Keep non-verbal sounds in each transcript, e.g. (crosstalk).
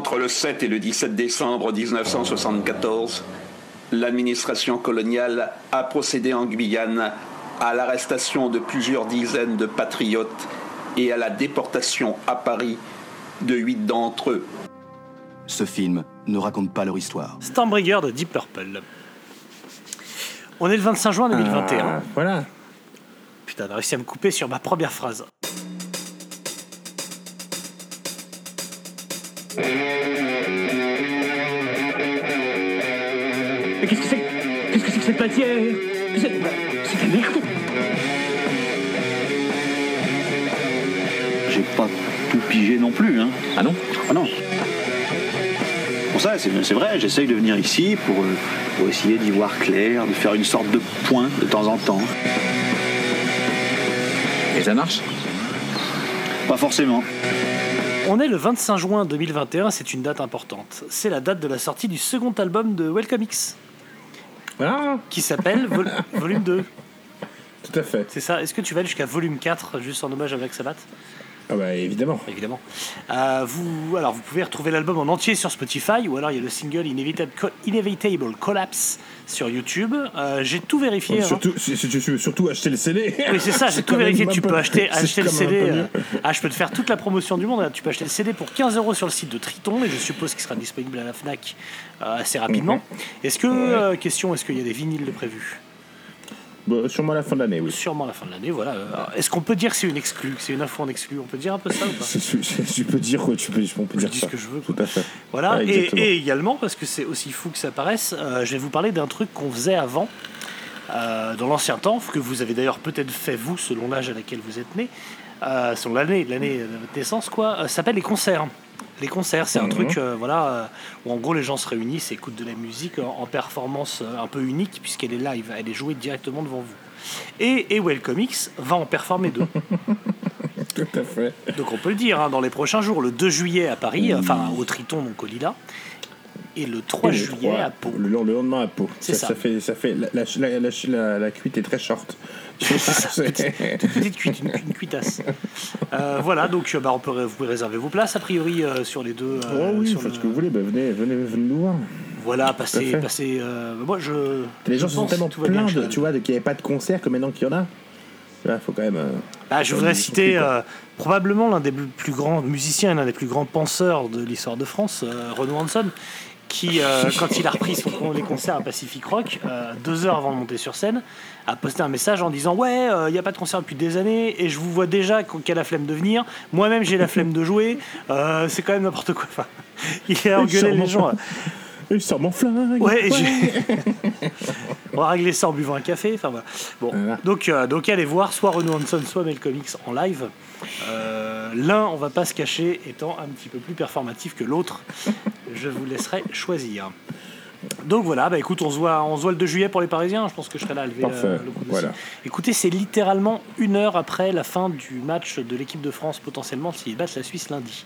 Entre le 7 et le 17 décembre 1974, l'administration coloniale a procédé en Guyane à l'arrestation de plusieurs dizaines de patriotes et à la déportation à Paris de huit d'entre eux. Ce film ne raconte pas leur histoire. Stormbringer de Deep Purple. On est le 25 juin 2021. Ah, voilà. Putain, on a réussi à me couper sur ma première phrase. Mais qu'est-ce que c'est Qu'est-ce que c'est que cette matière C'est c'est de la merde J'ai pas tout pigé non plus, hein. Ah non Ah non. Pour ça, c'est c'est vrai, j'essaye de venir ici pour, euh, pour essayer d'y voir clair, de faire une sorte de point de temps en temps. Et ça marche Pas forcément. On est le 25 juin 2021, c'est une date importante. C'est la date de la sortie du second album de Welcome X, Ah, qui s'appelle Vol- Volume 2. tout à fait. C'est ça Est-ce que tu vas aller jusqu'à Volume 4, juste en hommage à Black Sabbath? Ah bah évidemment. Évidemment. Euh, vous, alors, vous pouvez retrouver l'album en entier sur Spotify, ou alors il y a le single Inevitable, Co- Inevitable Collapse sur YouTube. Euh, J'ai tout vérifié. hein. Surtout, si, si tu veux surtout acheter le CD. Oui, c'est ça, j'ai tout vérifié. Tu peu- peux acheter, acheter le CD. euh, ah, je peux te faire toute la promotion du monde. Tu peux acheter le CD pour 15 euros sur le site de Triton, et je suppose qu'il sera disponible à la Fnac assez rapidement. Mhm. Est-ce que, question, est-ce qu'il y a des vinyles de prévus? Bon, sûrement à la fin de l'année, oui. Sûrement à la fin de l'année, voilà. Est-ce qu'on peut dire que c'est une exclue, que c'est une info en exclu? On peut dire un peu ça ou pas? (laughs) Tu peux dire quoi tu peux, on peut Je dire dis ça. ce que je veux, Tout à fait. Voilà, Ouais, et, exactement. et également, parce que c'est aussi fou que ça paraisse, euh, je vais vous parler d'un truc qu'on faisait avant, euh, dans l'ancien temps, que vous avez d'ailleurs peut-être fait vous, selon l'âge à laquelle vous êtes né, euh, selon l'année l'année de votre naissance, quoi, euh, ça s'appelle les concerts. Les concerts, c'est un Mhm. truc euh, voilà, euh, où en gros les gens se réunissent et écoutent de la musique en, en performance euh, un peu unique, puisqu'elle est live, elle est jouée directement devant vous. Et, et Welcome X va en performer deux. (laughs) Tout à fait. Donc on peut le dire, hein, dans les prochains jours, le 2 juillet à Paris, enfin au Triton, donc au Lila, et le 3 Et le juillet à Pau. Le, le lendemain à Pau. C'est ça. fait, ça fait la, la, la- la cuite est très short. C'est- (laughs) Petite cuite, une, une cuitasse. Euh, voilà, donc euh, bah, on peut, vous pouvez réserver vos places a priori euh, sur les deux. euh, oh oui, sur faites le- ce que vous voulez, bah, venez, venez, venez nous voir. Voilà, passez. passez moi je. Les gens je sont tellement tout pleins, de, tu vois, qu'il n'y avait pas de concert que maintenant qu'il y en a. Faut quand même. euh, Ah, je voudrais citer euh, probablement l'un des plus grands musiciens et l'un des plus grands penseurs de l'histoire de France, euh, Renaud Hanson, qui, euh, quand il a repris son, les concerts à Pacific Rock, euh, deux heures avant de monter sur scène, a posté un message en disant Ouais, il n'y a pas de concert depuis des années et je vous vois déjà qu'elle a la flemme de venir. Moi-même, j'ai la flemme de jouer. Euh, c'est quand même n'importe quoi. Enfin, (laughs) il a engueulé les gens. Il sort mon flingue. Ouais, et j'ai- (laughs) on va régler ça en buvant un café. Enfin, voilà. Bon, Voilà. donc, euh, donc allez voir soit Renaud Hanson, soit Mel Comics en live. Euh, L'un, on va pas se cacher, étant un petit peu plus performatif que l'autre. Je vous laisserai choisir. Donc voilà, bah écoute, on se voit, on se voit le 2 juillet pour les Parisiens. Je pense que je serai là à lever euh, le coup de voilà. Écoutez, c'est littéralement une heure après la fin du match de l'équipe de France potentiellement s'ils battent la Suisse lundi.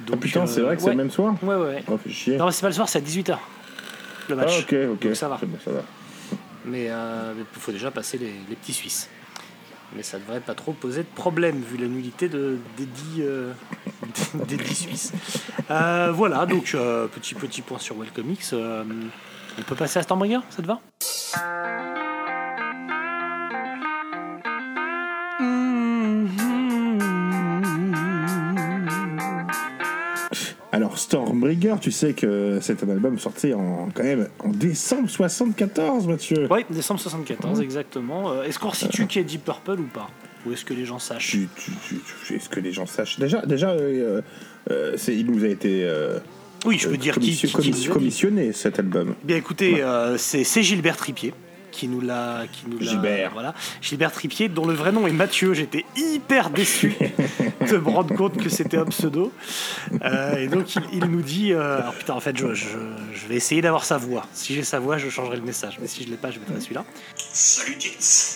Ah Donc, putain, c'est euh, vrai que c'est ouais. le même soir? Ouais, ouais. ouais. Oh, chier. Non, mais c'est pas le soir, c'est à 18h. Le match. Ah, ok, ok. Donc ça va. Bon, ça va. Mais euh, il faut déjà passer les, les petits Suisses. Mais ça devrait pas trop poser de problème vu la nullité de, des, dix, euh, (laughs) des dix Suisses. Euh, voilà, donc euh, petit petit point sur Welcome X. Euh, on peut passer à Stormbringer, ça te va? Stormbringer, tu sais que c'est un album sorti en, quand même en décembre 74, Mathieu. Oui, décembre 74, exactement. Euh, est-ce qu'on resitue qui est Deep Purple ou pas? Ou est-ce que les gens sachent? Est-ce que les gens sachent? Déjà, déjà euh, euh, il nous a été euh, Oui, je peux dire qui, commissionné cet album. Bien écoutez, euh, c'est c'est Gilbert Tripier qui nous l'a qui nous l'a- Gilbert. voilà. Gilbert Tripier dont le vrai nom est Mathieu. J'étais hyper déçu de me rendre compte que c'était un pseudo. Euh, et donc il, il nous dit euh, alors putain en fait je, je, je vais essayer d'avoir sa voix. Si j'ai sa voix je changerai le message. Mais si je l'ai pas je mettrai celui-là. Salut Tits.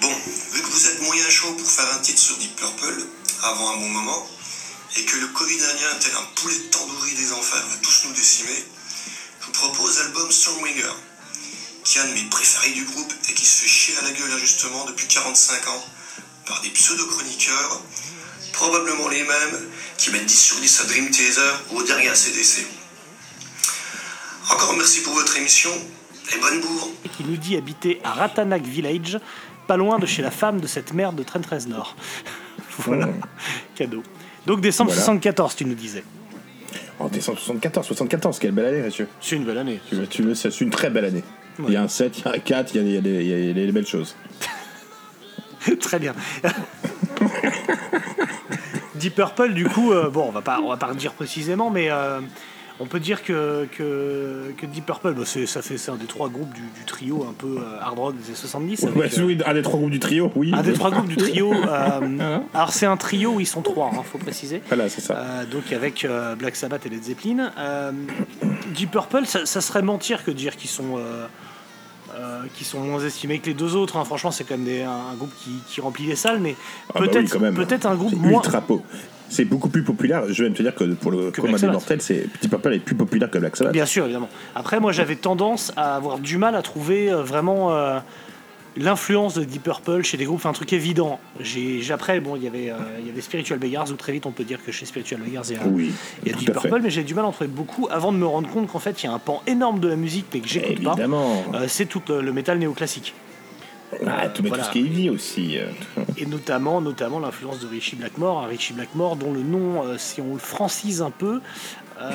Bon, vu que vous êtes moyen chaud pour faire un titre sur Deep Purple, avant un bon moment, et que le Covid indien, tel un poulet de tandoori des enfers, va tous nous décimer, je vous propose l'album Stormbringer, qui est un de mes préférés du groupe et qui se fait chier à la gueule injustement depuis 45 ans par des pseudo-chroniqueurs probablement les mêmes qui mettent 10 sur 10 à Dream Theater ou au dernier ACDC. Encore merci pour votre émission et bonne bourre. qui nous dit habiter à Ratanak Village, pas loin de chez la femme de cette mère de Trent Reznor. (laughs) voilà, cadeau. Donc décembre Voilà. 74, tu nous disais. En décembre 74, 74, quelle belle année, monsieur. C'est une belle année. Tu tu veux, c'est une très belle année. Il y a un 7, il y a un 4, il y a, des- il y a des- des belles choses. (laughs) Très bien. Deep Purple, du coup, euh, bon, on va pas, on va pas le dire précisément, mais euh, on peut dire que, que, que Deep Purple, bah, c'est, ça fait, c'est un des trois groupes du, du trio un peu euh, hard rock des années 70. avec, Ouais, euh, oui, un des trois groupes du trio, oui. un des trois groupes du trio. (laughs) euh, alors c'est un trio où ils sont trois, il faut préciser. Voilà, c'est ça. Donc avec Black Sabbath et Led Zeppelin. Deep Purple, ça, ça serait mentir que dire qu'ils sont, euh, qu'ils sont moins estimés que les deux autres. hein. Franchement, c'est quand même des- un, un groupe qui, qui remplit les salles, mais Ah bah oui, peut-être un groupe moins. ultra po- C'est beaucoup plus populaire. Je vais même te dire que pour le Que commun des mortels, c'est Petit Purple est plus populaire que Black Sabbath. Bien sûr, évidemment. Après, moi, j'avais tendance à avoir du mal à trouver euh, vraiment euh, l'influence de Deep Purple chez des groupes, un truc évident. Après, bon, il y avait, euh, il y avait Spiritual Beggars, où très vite on peut dire que chez Spiritual Beggars, il y a, Oui, il y a tout Deep fait. Purple, mais j'ai du mal à en trouver beaucoup avant de me rendre compte qu'en fait, il y a un pan énorme de la musique, mais que j'écoute pas. Euh, c'est tout le, le métal néoclassique. Ah, tout, mais voilà. tout ce qui est heavy aussi. euh, Et notamment, notamment l'influence de Richie Blackmore. Un Richie Blackmore dont le nom, euh, si on le francise un peu, euh,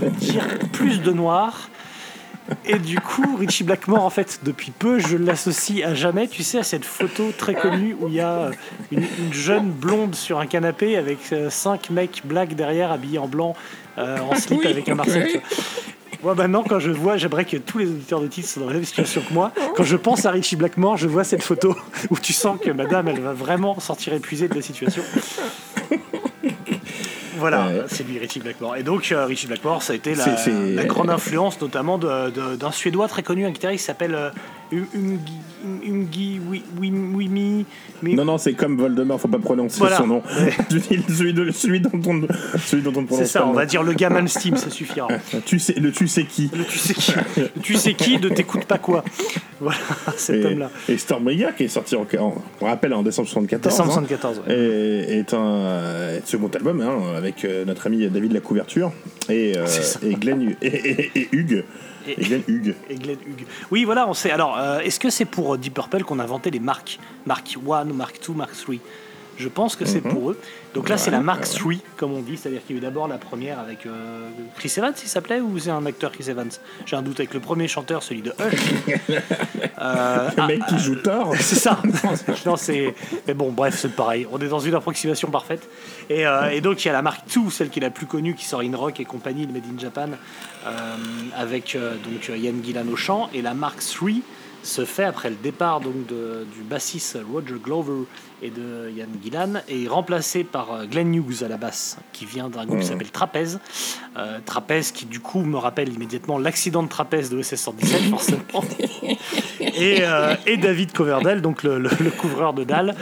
veut dire plus de noir. Et du coup, Richie Blackmore, en fait, depuis peu, je l'associe à jamais, tu sais, à cette photo très connue où il y a une, une jeune blonde sur un canapé avec euh, cinq mecs blacks derrière, habillés en blanc, euh, en slip avec un vois. Moi maintenant, quand je vois, j'aimerais que tous les auditeurs de titres soient dans la même situation que moi. Quand je pense à Richie Blackmore, je vois cette photo où tu sens que madame, elle va vraiment sortir épuisée de la situation. Voilà, Ouais. c'est lui, Richie Blackmore. Et donc, euh, Richie Blackmore, ça a été la, la grande influence, notamment d'un Suédois très connu, un guitariste qui s'appelle Wi- Wimi. Mi- Non, non, c'est comme Voldemort, faut pas prononcer Voilà. son nom. (laughs) celui, de, celui dont on celui dont on ne C'est prononce ça, on va dire le gamin Steam, (laughs) ça suffira. Tu sais, le tu sais qui. Le tu sais qui, le tu sais qui de t'écoute pas quoi. (laughs) Voilà, cet Et, homme-là. et Stormbringer, qui est sorti en, en- on rappelle en décembre 74. Décembre hein, 74, ouais. est, est un second album hein, avec euh, notre ami David La Couverture et, euh, et Glenn et, et- et Hugues. Et- Et Glenn Hugues. Et Glenn Hughes. Oui, voilà, on sait. Alors, euh, est-ce que c'est pour euh, Deep Purple qu'on a inventé les marques? Mark 1, Mark 2, Mark 3 Je pense que c'est pour eux. Donc là, c'est la Mark 3, comme on dit, c'est-à-dire qu'il y a eu d'abord la première avec euh, Chris Evans, il s'appelait, ou c'est un acteur Chris Evans? J'ai un doute avec le premier chanteur, celui de Hush. (laughs) Euh, Le ah, mec qui joue Thor. (laughs) c'est ça. non, c'est. Mais bon, bref, c'est pareil. On est dans une approximation parfaite. Et, euh, et donc, il y a la marque 2, celle qui est la plus connue, qui sort In Rock et compagnie, de Made in Japan, euh, avec donc Yann Gillan au chant. Et la marque 3 se fait après le départ donc de- du bassiste Roger Glover et de Yann Gillan et est remplacé par euh, Glenn Hughes à la basse, qui vient d'un groupe qui s'appelle Trapèze. Euh, Trapèze qui du coup me rappelle immédiatement l'accident de trapèze de OSS 117 (laughs) forcément. et, euh, et David Coverdale, donc le, le- le couvreur de dalles,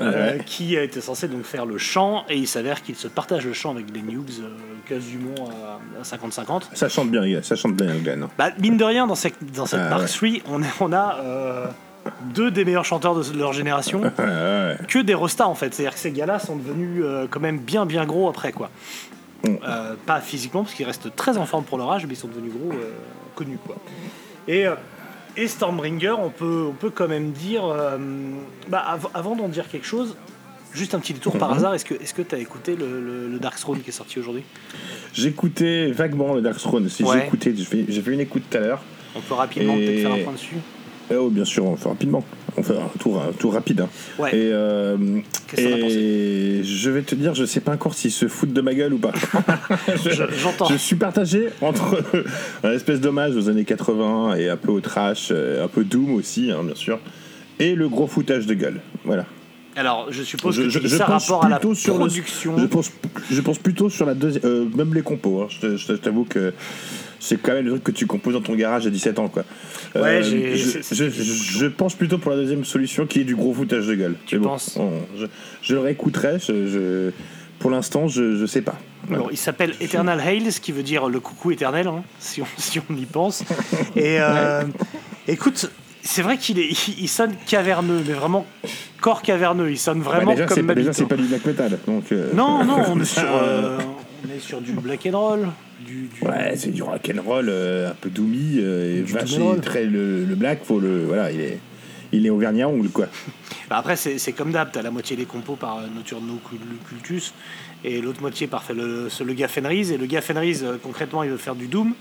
euh, qui était censé donc faire le chant, et il s'avère qu'il se partage le chant avec Glenn Hughes euh, quasiment à, à 50-50. Ça chante bien, ça chante bien, Glenn. Bah, mine de rien, dans cette, dans cette Ah, Mark ouais. 3, on, a euh, deux des meilleurs chanteurs de leur génération, (laughs) ouais. que des rostas en fait. C'est-à-dire que ces gars-là sont devenus euh, quand même bien bien gros après quoi. Mm. Euh, pas physiquement parce qu'ils restent très en forme pour leur âge, mais ils sont devenus gros, connus quoi. Et, et Stormbringer, on peut, on peut quand même dire, bah, av- avant d'en dire quelque chose, juste un petit détour par Mhm. hasard, est-ce que est-ce que tu as écouté le, le, le Dark Throne qui est sorti aujourd'hui? J'écoutais vaguement le Dark Throne. Si Ouais. j'ai écouté, j'ai fait, une écoute tout à l'heure. On peut rapidement Et- peut-être faire un point dessus? Eh oh, bien sûr, on fait rapidement. On fait un tour, un tour rapide. hein. Ouais. Et, euh, et je vais te dire, je sais pas encore s'ils se foutent de ma gueule ou pas. (laughs) Je- J'entends. Je suis partagé entre (laughs) un espèce d'hommage aux années 80 et un peu au trash, euh, un peu doom aussi, hein, bien sûr, et le gros foutage de gueule. Voilà. Alors, je suppose que je- tu dis je ça pense rapport à la le- production. je pense, je pense plutôt sur la deuxième, euh, même les compos. hein. Je t'avoue que c'est quand même le truc que tu composes dans ton garage à 17 ans, quoi. Euh, Ouais, j'ai- je, je- je pense plutôt pour la deuxième solution qui est du gros foutage de gueule. Tu bon, penses on- je, je le réécouterai. Pour l'instant, je, je sais pas. Voilà. Alors, il s'appelle Eternal Hail, ce qui veut dire le coucou éternel, hein, si, on, si on y pense. Et euh, (laughs) écoute, c'est vrai qu'il est, il, sonne caverneux, mais vraiment corps caverneux. Il sonne Bah, vraiment déjà, c'est, comme déjà, Mamie, c'est pas du black metal. Donc, euh, Non, (laughs) non, on est sur, euh, on est sur du black and roll, du, du- Ouais, c'est du rock'n'roll euh, un peu doomy euh, et Du vache, doom and roll. et très le, le black, faut le voilà, il est il est auvergnat ongle quoi. Bah après, c'est comme d'hab, t'as la moitié des compos par euh, Nocturno Cul- Cultus et l'autre moitié par le, le gars Fenris. Et le gars Fenris, euh, concrètement, il veut faire du Doom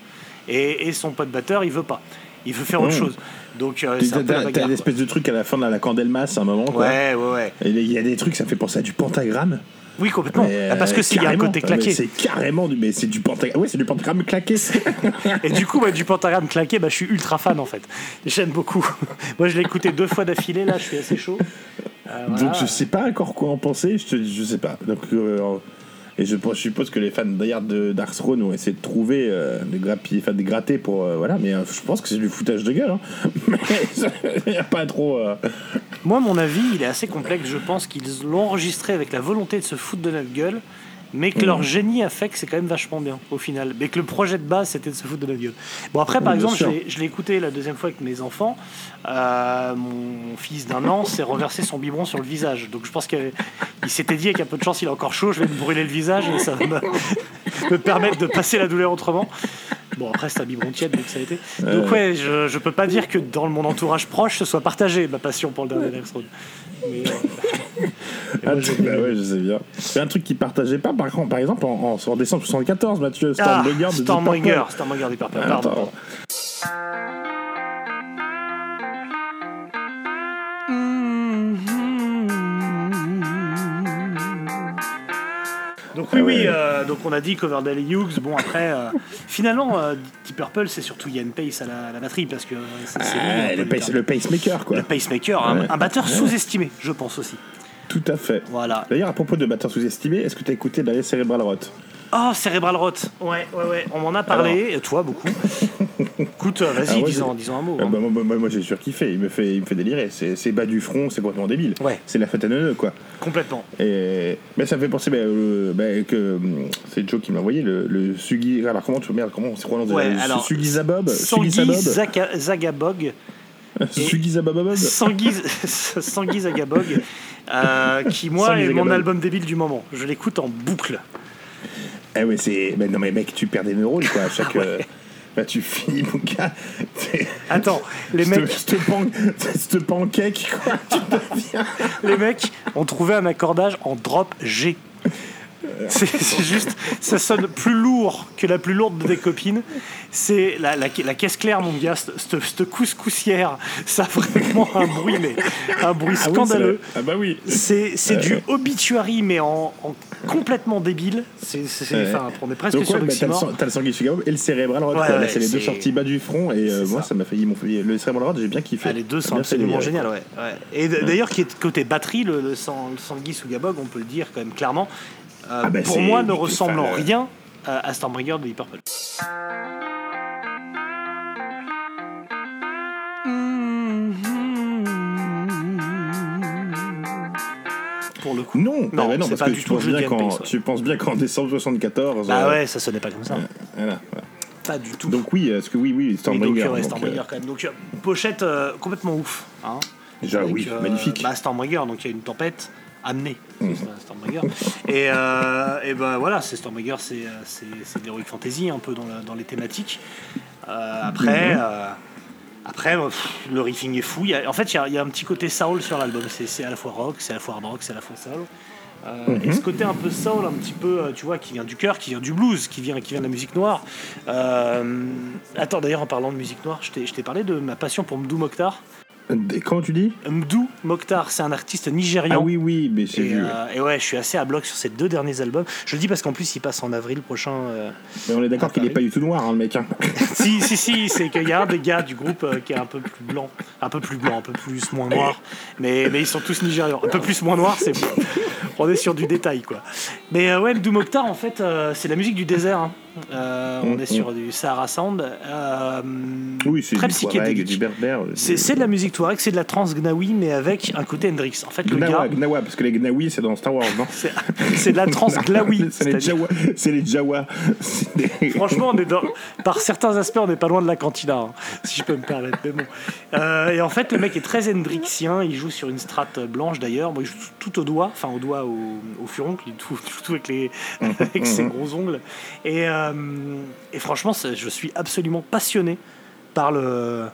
et, et son pote batteur, il veut pas. Il veut faire autre Mmh. chose. Donc, euh, c'est T'as, un peu la t'as- t'as bagarre, une espèce de truc à la fin de la Candelmas à un moment quoi. Ouais, ouais, ouais. Et il y a des trucs, ça fait penser à du pentagramme. Oui, complètement. Mais, Ah, Parce que euh, s'il y a un carrément. côté mais claqué. C'est carrément du mais c'est du pentagramme. Ouais, c'est du pentagramme claqué. (laughs) Et du coup, ouais, du pentagramme claqué, bah, je suis ultra fan en fait. J'aime beaucoup. (laughs) Moi, je l'ai écouté deux fois d'affilée, là, je suis assez chaud. Euh, voilà. Donc je sais pas encore quoi en penser, je, te, je sais pas. Donc, euh, et je, suppose que les fans d'ailleurs de Dark Throne ont essayé de trouver euh, des grappiller, des gratter pour euh, voilà, mais euh, je pense que c'est du foutage de gueule. Hein. (laughs) (laughs) Il n'y a pas trop. euh, Moi, mon avis, il est assez complexe. Je pense qu'ils l'ont enregistré avec la volonté de se foutre de notre gueule, mais que leur génie a fait que c'est quand même vachement bien au final. Mais que le projet de base, c'était de se foutre de notre gueule. Bon, après, par Oui, exemple, je l'ai- écouté la deuxième fois avec mes enfants. Euh, mon fils d'un an s'est renversé son biberon sur le visage. Donc, je pense qu'il il s'était dit, avec un peu de chance, il est encore chaud, je vais me brûler le visage et ça va me, me permettre de passer la douleur autrement. Bon, après, c'est un biberon tiède, donc ça a été. Donc, ouais, je, je peux pas dire que dans mon entourage proche, ce soit partagé, ma passion pour le dernier Throne. Mais, (laughs) euh, Ah, tu- bah ouais, je sais bien. C'est un truc qu'ils partageaient pas, par, contre, par exemple, en, en, en décembre 74, Mathieu Ah, Stormbringer de Deep Stormbringer. Stormbringer des Purple, Ah, pardon. attends. Donc oui, Ah oui, euh, donc on a dit Coverdale et Hughes. Bon après, euh, finalement, euh, Purple, c'est surtout Ian Pace à la, à la batterie parce que c'est c'est lui, Ah, le, pace- leader. le pacemaker, quoi. Le pacemaker, un, Ouais. un batteur sous-estimé, je pense aussi. Tout à fait. Voilà. D'ailleurs, à propos de batteurs sous-estimés, est-ce que tu as écouté Dallas Cerebral Rot Oh, Cerebral Rot. Ouais, ouais, ouais. On m'en a parlé, et toi beaucoup. Écoute, euh, vas-y, Ah disons, c'est- disons un mot. Euh, hein. bah, moi, moi, moi, j'ai surkiffé, il me fait, il me fait délirer. C'est, c'est bas du front, c'est complètement débile. Ouais. C'est la fête à neuneux, quoi. Complètement. Et mais ça me fait penser bah, euh, bah, que hum, c'est Joe qui m'a envoyé le, le Sugi. Alors comment tu merde, comment on se prononce Ouais, Le alors, Sugi Zabob Sugi Zabob Zagabog. (laughs) Sugi Zabob Sangui, (laughs) Sangui Zagabog, euh, qui moi est mon album débile du moment. Je l'écoute en boucle. Eh ouais, c'est. Mais non, mais mec, tu perds des neurones, quoi. À (laughs) chaque. Ouais. Bah, tu finis, mon gars. Attends, les mecs, pan- (laughs) cette pancake, quoi. Tu deviens- (laughs) les mecs ont trouvé un accordage en drop G. (laughs) C'est juste, ça sonne plus lourd que la plus lourde des copines. C'est la, la, la caisse claire, mon gars, cette- couscoussière, ça a vraiment un bruit, mais un bruit Ah oui, scandaleux. c'est la- Ah bah oui. C'est du obituary, mais en, en complètement débile. C'est, Ouais. on est presque Donc, sur bah, t'as, le, sang- le sanguin Chicago et le cérébral. Ouais. Là, c'est les deux sorties bas du front. Et euh, moi, ça. m'a m'ont fait- Le cérébral rod, j'ai bien kiffé. Ah, les deux sont absolument géniales, ouais. Et d'ailleurs, qui est côté batterie, le, le, Sang- le Sangui Sugabog, on peut le dire quand même clairement, euh, Ah bah, pour moi, ne ressemble en rien à, Stormbringer de Deep Purple. Pour le coup. Non, Non, bah non c'est parce pas que du tu tout penses, bien qu'en, gameplay, ça. tu penses bien qu'en décembre 74. Bah euh, ouais, ça sonnait pas comme ça. voilà, voilà. Pas du tout. Donc oui, est-ce que oui, oui, donc, Stormbringer. ouais, donc, Stormbringer euh, quand même. Donc, euh, pochette euh, complètement ouf. Hein. Déjà, Avec, oui, euh, magnifique. Bah, Stormbringer, donc il y a une tempête Mmh. Stormbringer. et, euh, et ben voilà, c'est Stormbringer, c'est c'est c'est de l'heroic fantasy un peu dans, la- dans les thématiques. Euh, après, Mmh. euh, après pff, le riffing est fou. Il y a- en fait, il y, a, il y a un petit côté soul sur l'album. C'est c'est à la fois rock, c'est à la fois hard rock, c'est à la fois soul. Euh. Et ce côté un peu soul, un petit peu, tu vois, qui vient du cœur, qui vient du blues, qui vient, qui vient de la musique noire. Euh, attends, d'ailleurs, en parlant de musique noire, je t'ai je t'ai parlé de ma passion pour Mdou Mokhtar. Et Comment tu dis Mdou Mokhtar, c'est un artiste nigérian. Ah oui, oui, mais j'ai Et, vu. euh, et ouais, je suis assez à bloc sur ces deux derniers albums. Je le dis parce qu'en plus, il passe en avril prochain. euh. Mais on est d'accord qu'il est Paris. pas du tout noir, hein, le mec. hein. (laughs) si, si, si, c'est qu'il y a un des gars du groupe euh, qui est un peu plus blanc, un peu plus blanc, un peu plus moins noir. Mais, mais ils sont tous nigérians. Un peu plus moins noir, c'est. On est sur du détail, quoi. Mais ouais, Mdou Mokhtar, en fait, c'est la musique du désert. hein. Euh, On Mm, est sur du Sahara Sound. Euh, Oui, c'est très du psychédélique. du berbère. C'est c'est de la musique Touareg, c'est de la trance Gnawi, mais avec un côté Hendrix. En fait, le Gnawa, gars, Gnawa, parce que les Gnawi, c'est dans Star Wars, non (laughs) c'est de la trance (laughs) Glaoui. C'est les Jawa. C'est les Jawa. C'est des- (laughs) Franchement, on est dans- par certains aspects, on n'est pas loin de la cantina, hein, si je peux me permettre. Mais bon. Euh, et en fait, le mec est très hendrixien. Il joue sur une strate blanche d'ailleurs. Bon, il joue tout au doigt, enfin au doigt au, au furoncle. Il joue tout, tout avec, les, avec ses gros ongles. Et, euh, et franchement, je suis absolument passionné par le,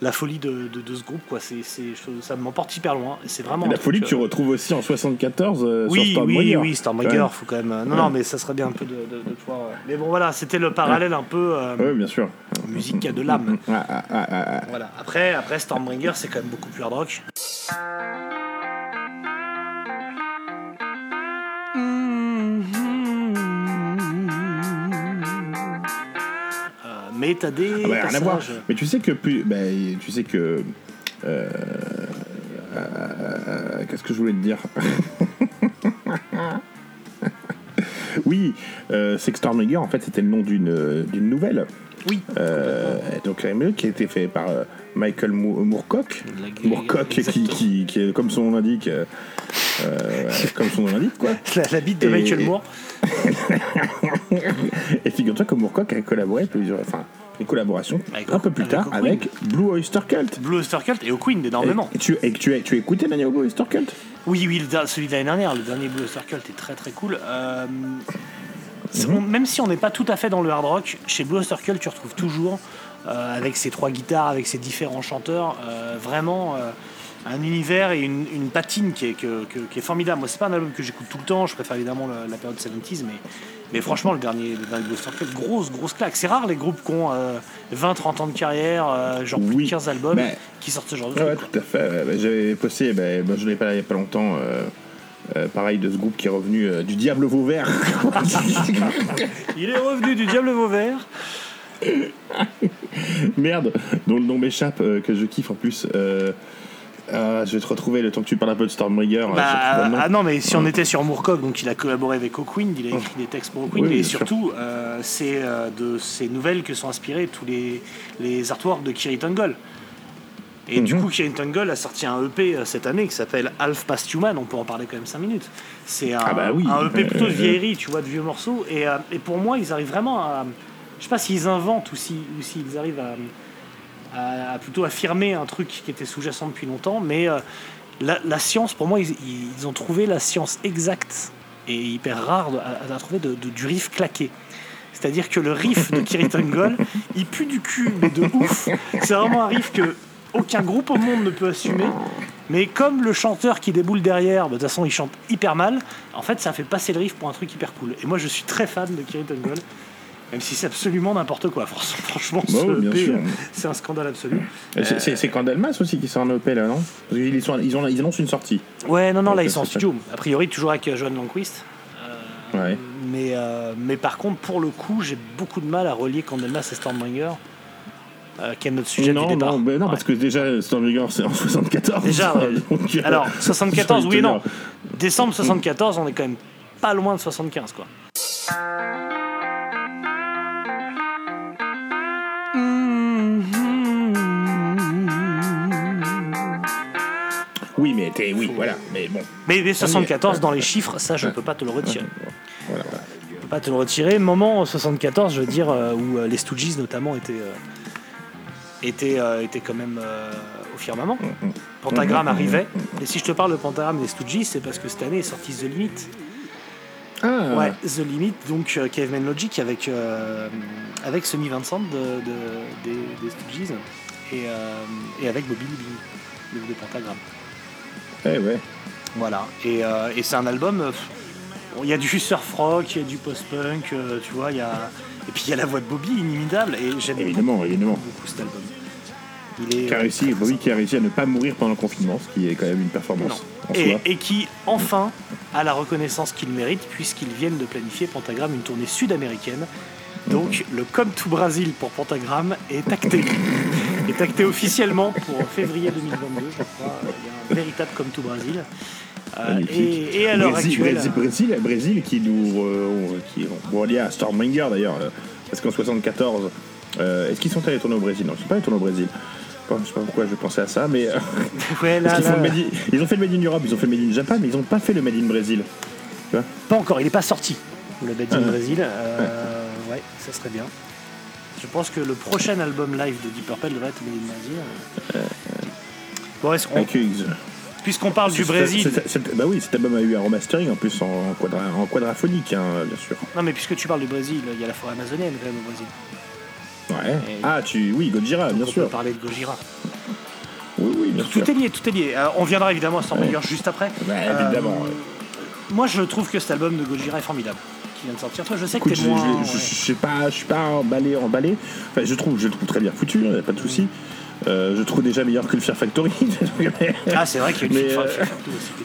la folie de, de, de ce groupe. Quoi. C'est, c'est, je- ça m'emporte hyper loin. C'est vraiment La folie que tu euh, retrouves aussi en 74 euh, sur oui, oui, Stormbringer. oui, faut quand même. euh, Non, non, mais ça serait bien un peu de, de, pouvoir. euh, Mais bon, voilà, c'était le parallèle un peu euh, Oui, bien sûr. musique qui a de l'âme. Ah, ah, ah, ah, ah. Voilà. Après, après Stormbringer, c'est quand même beaucoup plus hard rock. Mais t'as des Ah bah, rien à voir. passages- Mais tu sais que plus, bah, tu sais que euh, euh, qu'est-ce que je voulais te dire (laughs) Oui, euh, Stormbringer, en fait, c'était le nom d'une d'une nouvelle. Oui. Euh, donc qui a été fait par euh, Michael Moor- Moorcock. La- Moorcock, qui, qui, qui est comme son nom l'indique, euh, euh, comme son nom l'indique, quoi. (laughs) La, la bite de Et- Michael et- Moore. (laughs) Et figure-toi que Moorcock a collaboré plusieurs, enfin, une collaboration Avec- un peu plus avec tard avec Blue Oyster Cult. Blue Oyster Cult et Hawkwind énormément. Et tu, et tu, as- tu as écouté Daniel Blue Oyster Cult? Oui, oui, le celui de l'année dernière, le dernier Blue Oyster Cult est très très cool. Euh, Mhm. on- même si on n'est pas tout à fait dans le hard rock, chez Blue Oyster Cult, tu retrouves toujours, euh, avec ses trois guitares, avec ses différents chanteurs, euh, vraiment un univers et une, une patine qui est, que- que- qui est formidable. Moi, c'est pas un album que j'écoute tout le temps, je préfère évidemment la période 70s, mais, mais franchement, le dernier, le dernier Cult, grosse, grosse claque. C'est rare les groupes qui ont 20-30 ans de carrière, euh, genre plus Oui, de 15 albums, qui sortent ce genre de Ouais, trucs. quoi. tout à fait. J'avais posté, ben, ben, je l'ai pas il y a pas longtemps, euh, euh, pareil, de ce groupe qui est revenu euh, du Diable Vauvert. (laughs) Il est revenu du Diable Vauvert. (laughs) Merde, dont le nom m'échappe, euh, que je kiffe en plus. Euh, je vais te retrouver le temps que tu parles un peu de Stormbringer. euh, Bah, ah non, mais si on était sur Moorcock, donc il a collaboré avec Hawkwind, il a écrit des textes pour Hawkwind, Oui, et surtout, euh, c'est de ces nouvelles que sont inspirés tous les, les artworks de Kiri Tungle. Et du Mhm. coup, Kiri Tungle a sorti un EP cette année qui s'appelle Half Past Human, on peut en parler quand même 5 minutes. C'est un, Ah bah oui. un EP plutôt de vieillerie, tu vois, de vieux morceaux. Et, et pour moi, ils arrivent vraiment à. Je sais pas s'ils inventent ou si- ou s'ils arrivent à, à plutôt affirmer un truc qui était sous-jacent depuis longtemps, mais euh, la, la science, pour moi, ils, ils ont trouvé la science exacte et hyper rare de- à, à trouver de, de- du riff claqué. C'est-à-dire que le riff de Kiri (laughs) Tungle, il pue du cul, mais de ouf. C'est vraiment un riff que aucun groupe au monde ne peut assumer. Mais comme le chanteur qui déboule derrière, bah, de toute façon, il chante hyper mal, en fait, ça fait passer le riff pour un truc hyper cool. Et moi, je suis très fan de Kiri Tungle. Même si c'est absolument n'importe quoi. (laughs) Franchement, Bah ce oui, bien EP, sûr. euh, c'est un scandale absolu. C'est- Candelmas aussi qui sort un EP là, non? Parce qu'ils sont- ils, ont, ils annoncent une sortie. Ouais, non, non, là ils sont en studio. A priori, toujours avec euh, Johan Lanquist. Euh, Ouais. mais, euh, mais par contre, pour le coup, j'ai beaucoup de mal à relier Candelmas et Stormbringer, euh, qui est notre sujet non, du départ. non, mais non Ouais. parce que déjà Stormbringer c'est en 74. Déjà, ouais. (laughs) Donc, euh, Alors, 74, j'ai oui non. Décembre 74, on est quand même pas loin de 75, quoi. Mais t'es, oui, voilà, mais bon. Mais les 74 dans les chiffres, ça, je peux pas te le retirer. Voilà, voilà. Je peux pas te le retirer. Moment 74, je veux dire, euh, où euh, les Stooges notamment étaient, euh, étaient, euh, étaient quand même euh, au firmament. Pentagram arrivait. Et si je te parle de Pentagram et des Stooges, c'est parce que cette année est sorti The Limit. Ah, Ouais, The Limit, donc euh, Caveman Logic avec, euh, avec Semi Vincent de, de- des, des Stooges et, euh, et avec Bobby Lee, de, de Pentagram. Eh ouais. Voilà, et, euh, et c'est un album. euh, Il y a du surf rock, il y a du post-punk, euh, tu vois, il y a. Et puis il y a la voix de Bobby inimitable, et j'aime Évidemment, beaucoup, évidemment. beaucoup cet album. Il est. Qui a réussi, Bobby qui a réussi à ne pas mourir pendant le confinement, ce qui est quand même une performance en Et, soi. et qui, enfin, a la reconnaissance qu'il mérite, puisqu'ils viennent de planifier Pentagram une tournée sud-américaine. Donc, le Come to Brazil pour Pentagram est acté. (laughs) est acté officiellement pour février 2022, je crois. Il y a un véritable Come to Brazil. Euh, et, et à l'heure Brésil, actuelle. Brésil, Brésil, Brésil qui nous. euh, qui, bon, lié à Stormbringer d'ailleurs, euh, parce qu'en 74, euh, est-ce qu'ils sont allés tourner au Brésil? Non, ils sont pas allés tourner au Brésil. Bon, je sais pas pourquoi je pensais à ça, mais. (laughs) Ouais, là, là, Made ils ont fait le Made in Europe, ils ont fait le Made in Japan, mais ils ont pas fait le Made in Brésil. Pas encore, il n'est pas sorti. Le Bad in Ah. Brésil. Ouais, ça serait bien. Je pense que le prochain album live de Deep Purple devrait être Made in Brésil. Bon, est-ce qu'on- euh, puisqu'on parle du Brésil, bah oui, cet album a eu un remastering en plus en, quadra, en quadraphonique, hein, bien sûr. non mais puisque tu parles du Brésil, il y a la forêt amazonienne quand même au Brésil. Ouais. Et- Ah, tu. Oui, Gojira, bien on sûr. peut parler de Gojira. Oui, oui, bien sûr. Tout est lié, tout est lié. Euh, on viendra évidemment à Stormbringer juste après. Bah, Euh, évidemment. ouais. Moi, je trouve que cet album de Gojira est formidable, qui vient de sortir. Toi, je sais que t'es je, moins. je, je- je sais pas, je suis pas emballé, emballé. Enfin, je trouve, je le trouve très bien foutu, y a pas de souci. Euh, je trouve déjà meilleur que le Fear Factory. mais, (laughs) Ah, c'est vrai qu'il y a une Mais, euh,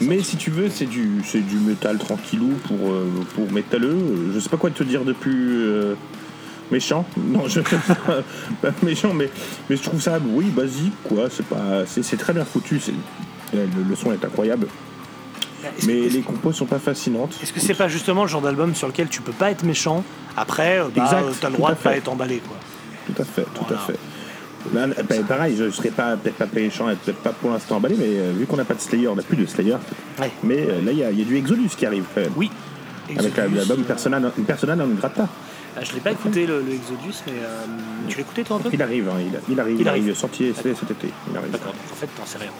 mais si tu veux, c'est du, c'est du métal tranquillou pour, euh, pour métalleux. Je sais pas quoi te dire de plus euh, méchant. (laughs) Non, je pas méchant, mais, mais je trouve ça, oui, basique, quoi. C'est pas, c'est, c'est très bien foutu. C'est, le, le son est incroyable, mais les compos sont pas fascinantes. Est-ce que c'est pas justement le genre d'album sur lequel tu peux pas être méchant Après, euh, bah, Exact, euh, t'as le droit de pas être emballé, quoi. Tout à fait, tout Voilà. à fait. Là, bah, pareil, je ne serais pas peut-être pas méchant et peut-être pas pour l'instant emballé, mais euh, vu qu'on n'a pas de Slayer, on n'a plus de Slayer. Ouais. Mais euh, là, il y, a- il y a du Exodus qui arrive quand même. Oui. Avec l'album Persona, non- Persona non grata. ah, Je l'ai pas écouté le, le Exodus, mais euh, tu l'as écouté toi un peu? Il arrive, hein, il, il arrive, Il il arrive, arrive. sorti cet été. Il arrive. D'accord, en fait, t'en sais rien.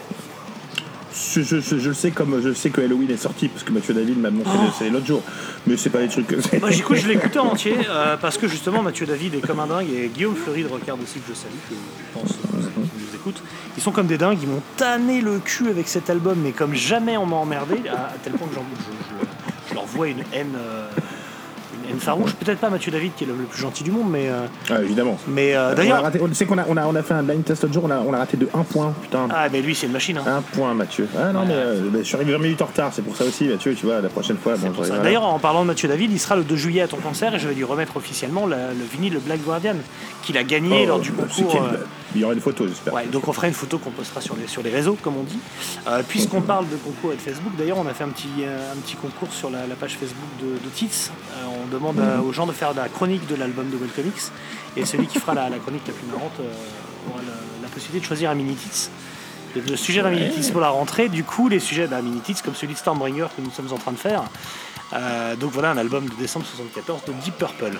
Je, je- je- je le sais comme je sais que Halloween est sorti parce que Mathieu David m'a montré Oh. l'autre jour, mais c'est pas des trucs que. Moi, j'écoute, je l'ai écouté en (laughs) entier euh, parce que justement Mathieu David est comme un dingue et Guillaume Fleury de Rocard aussi que je salue, que je pense euh, qu'ils nous écoutent. Ils sont comme des dingues, ils m'ont tanné le cul avec cet album, mais comme jamais on m'a emmerdé, à, à tel point que j'en- je, je- je leur vois une haine, euh, une haine farouche. Peut-être pas Mathieu David qui est le, le plus gentil du monde, mais, euh, Ah, évidemment. mais euh, On a d'ailleurs. raté- on sait qu'on a, on a, on a fait un blind test l'autre jour, on a, on a raté de 1 point, putain. Ah, mais lui, c'est une machine. hein. Un point, Mathieu. Ah non, mais euh, je suis arrivé 20 minutes en retard, c'est pour ça aussi, Mathieu, tu vois, la prochaine fois. Bon, j'arriverai là. D'ailleurs, en parlant de Mathieu David, il sera le 2 juillet à ton concert et je vais lui remettre officiellement la- le vinyle le Black Guardian qu'il a gagné Oh, lors du c'est concours. euh, Il y aura une photo, j'espère. Ouais, donc on fera une photo qu'on postera sur les, sur les réseaux, comme on dit. Euh, Puisqu'on parle de concours et de Facebook, d'ailleurs, on a fait un petit, euh, un petit concours sur la, la page Facebook de, de Tits. Euh, on demande à- aux gens de faire la chronique de l'album de Gold Comics. Et celui qui fera la, la chronique la plus marrante euh, aura la, la possibilité de choisir un mini Tits. Et Le sujet d'un mini Tits pour la rentrée, du coup, les sujets d'un mini Tits, comme celui de Stormbringer que nous sommes en train de faire. Donc voilà un album de décembre 74 de Deep Purple.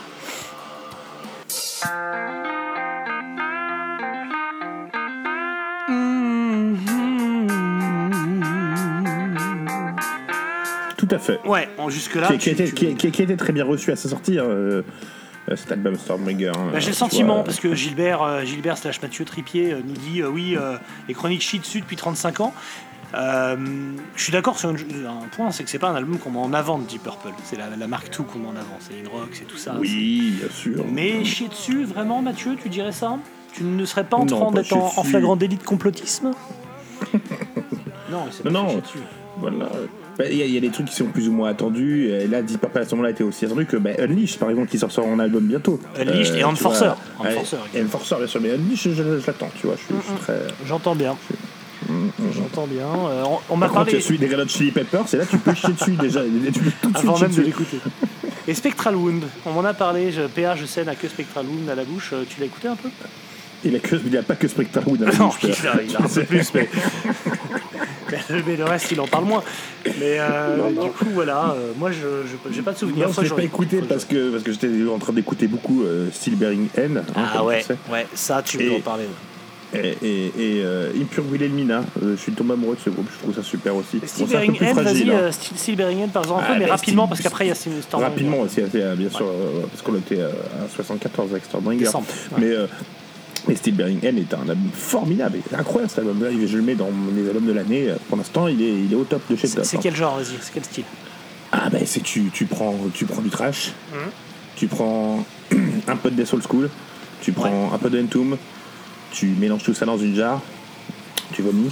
À fait. Ouais, jusque-là. qui, qui a tu- été, tu- qui, qui- qui a été très bien reçu à sa sortie, hein, euh, euh, cet album Stormbringer. hein, Bah, j'ai le sentiment, vois. parce que Gilbert, euh, Gilbert slash Mathieu Tripier nous dit euh, oui, euh, les chroniques chient dessus depuis 35 ans. Euh, je suis d'accord sur une- un point, c'est que c'est pas un album qu'on met en avant de Deep Purple. C'est la, la marque tout qu'on met en avant. C'est une rock, c'est tout ça. Oui, bien sûr. Mais chier dessus, vraiment, Mathieu, tu dirais ça? Tu ne serais pas en train d'être en, flagrant délit de complotisme? (laughs) Non, c'est pas Non, non. chier Bah, Il y, a- il y a des trucs qui sont plus ou moins attendus. Et là, Deep Purple à ce moment-là était aussi attendu que bah, Unleashed, par exemple, qui sort un album bientôt. Unleashed et tu Enforcer. vois. Enforcer, et Enforcer, bien sûr. Mais Unleashed, je, je- je l'attends, tu vois. Je suis, je très. J'entends bien. J'entends bien. Euh, on on m'a contre, parlé. a celui des Red Hot Chili Peppers, c'est là tu peux chier dessus (laughs) déjà. Tu peux tout de Avant même de l'écouter. Et Spectral Wound, on m'en a parlé, je, PA je sais n'a que Spectral Wound à la bouche, Euh, tu l'as écouté un peu? Il a que- il n'y a pas que Spectral Wood dans la (laughs) Non, bouche, il a, il a un peu plus, mais... (laughs) mais- le reste il en parle moins. Mais euh, du coup voilà, euh, moi je j'ai pas de souvenir. Non, je l'ai que pas écouté parce que, parce que j'étais en train d'écouter beaucoup euh, Steel Bearing N. hein, Ah ouais, ouais, ça tu peux Et- en parler. ouais. Et, et, et euh, Impure Wilhelmina, euh, je suis tombé amoureux de ce groupe, je trouve ça super aussi. Beringen, fragile, vas-y, hein. Steve Beringen, par exemple, un Ah, peu, mais mais rapidement, parce qu'après il y a Storm Rapidement aussi, bien sûr, euh, parce qu'on était à 74 avec Stormbringer. Décembre, ouais. Mais, euh, mais Steel Bearing N est un album formidable, incroyable cet album. Là, je le mets dans mes albums de l'année. Pour l'instant, il est, il est au top de chez top. c'est hein. quel genre, vas-y, c'est quel style? Ah ben c'est tu, tu prends tu prends du trash, Mhm. tu prends (clears throat) un peu de Death Soul School, tu prends un peu de Entomb, tu mélanges tout ça dans une jarre, tu vomis.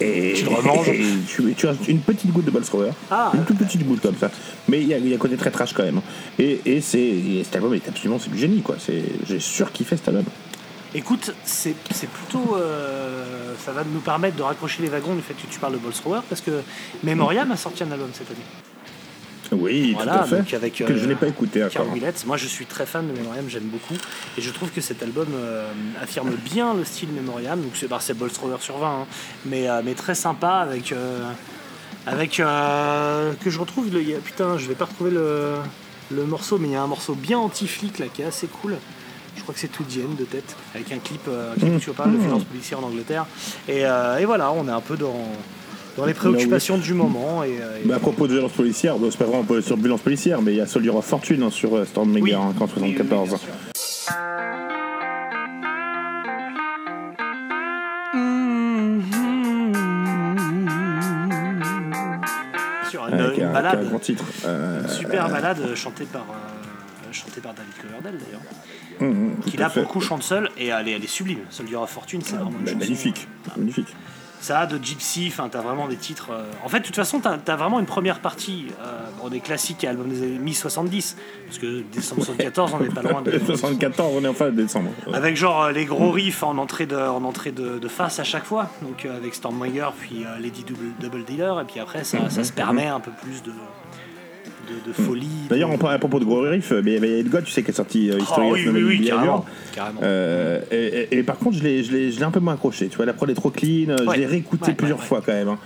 Et Tu (laughs) remanges. et tu, tu as une petite goutte de Bolstrower, Ah. une toute petite goutte comme ça. Mais il y a, il y a un côté très trash quand même. Et, et et cet album est absolument c'est du génie quoi. J'ai surkiffé cet album. Écoute, c'est plutôt. euh, ça va nous permettre de raccrocher les wagons du fait que tu parles de Bolt Thrower parce que Memoriam a sorti un album cette année. Oui, Voilà, tout à fait. donc avec, que euh, je n'ai pas écouté encore. Moi, je suis très fan de Memoriam, j'aime beaucoup. Et je trouve que cet album euh, affirme bien le style Memoriam. Donc, c'est bah, Thrower sur 20, hein, mais, euh, mais très sympa avec. euh, avec euh, que je retrouve. Le, putain, je vais pas retrouver le, le morceau, mais il y a un morceau bien anti-flic là qui est assez cool. Je crois que c'est To the End de tête, avec un clip euh, qui Mmh. tu de violence policière en Angleterre. Et, euh, et voilà, on est un peu dans, dans les préoccupations du moment. Et, euh, et- Bah, à propos de violence policière, c'est pas vraiment sur violence policière, mais il y a Soldier of Fortune hein, sur euh, Stormbringer Oui. hein, en Oui, oui, oui, 74. bien sûr. Sur une, est une un- balade, qui est un grand titre. Euh, une super balade chantée par, chantée par David Coverdale d'ailleurs, hum, hum, qui là pour le coup chante seul et elle est, elle est sublime. Soldier of Fortune, c'est vraiment une Bah, chanson, magnifique, euh, magnifique. Ça a de Gypsy, enfin t'as vraiment des titres. euh, En fait, de toute façon, t'as as vraiment une première partie euh, des classiques et albums des années mi-70, parce que décembre 74, on n'est pas loin de. (laughs) 74, on est en fin de décembre. Avec genre euh, les gros riffs en entrée de, en entrée de, de face à chaque fois, donc euh, avec Stormbringer, puis euh, Lady Double, Double Dealer, et puis après ça, ça se permet un peu plus de, de, de folie. D'ailleurs, de- on parle à propos de gros riff, mais il y avait tu sais, qui est sorti euh, Oh, History oui, of oui, oui, carrément. carrément. Euh, et, et- et par contre, je l'ai, je, l'ai, je l'ai un peu moins accroché. Tu vois, la prod est trop clean. euh, Ouais. Je l'ai réécouté Ouais, plusieurs ouais, fois quand même. hein.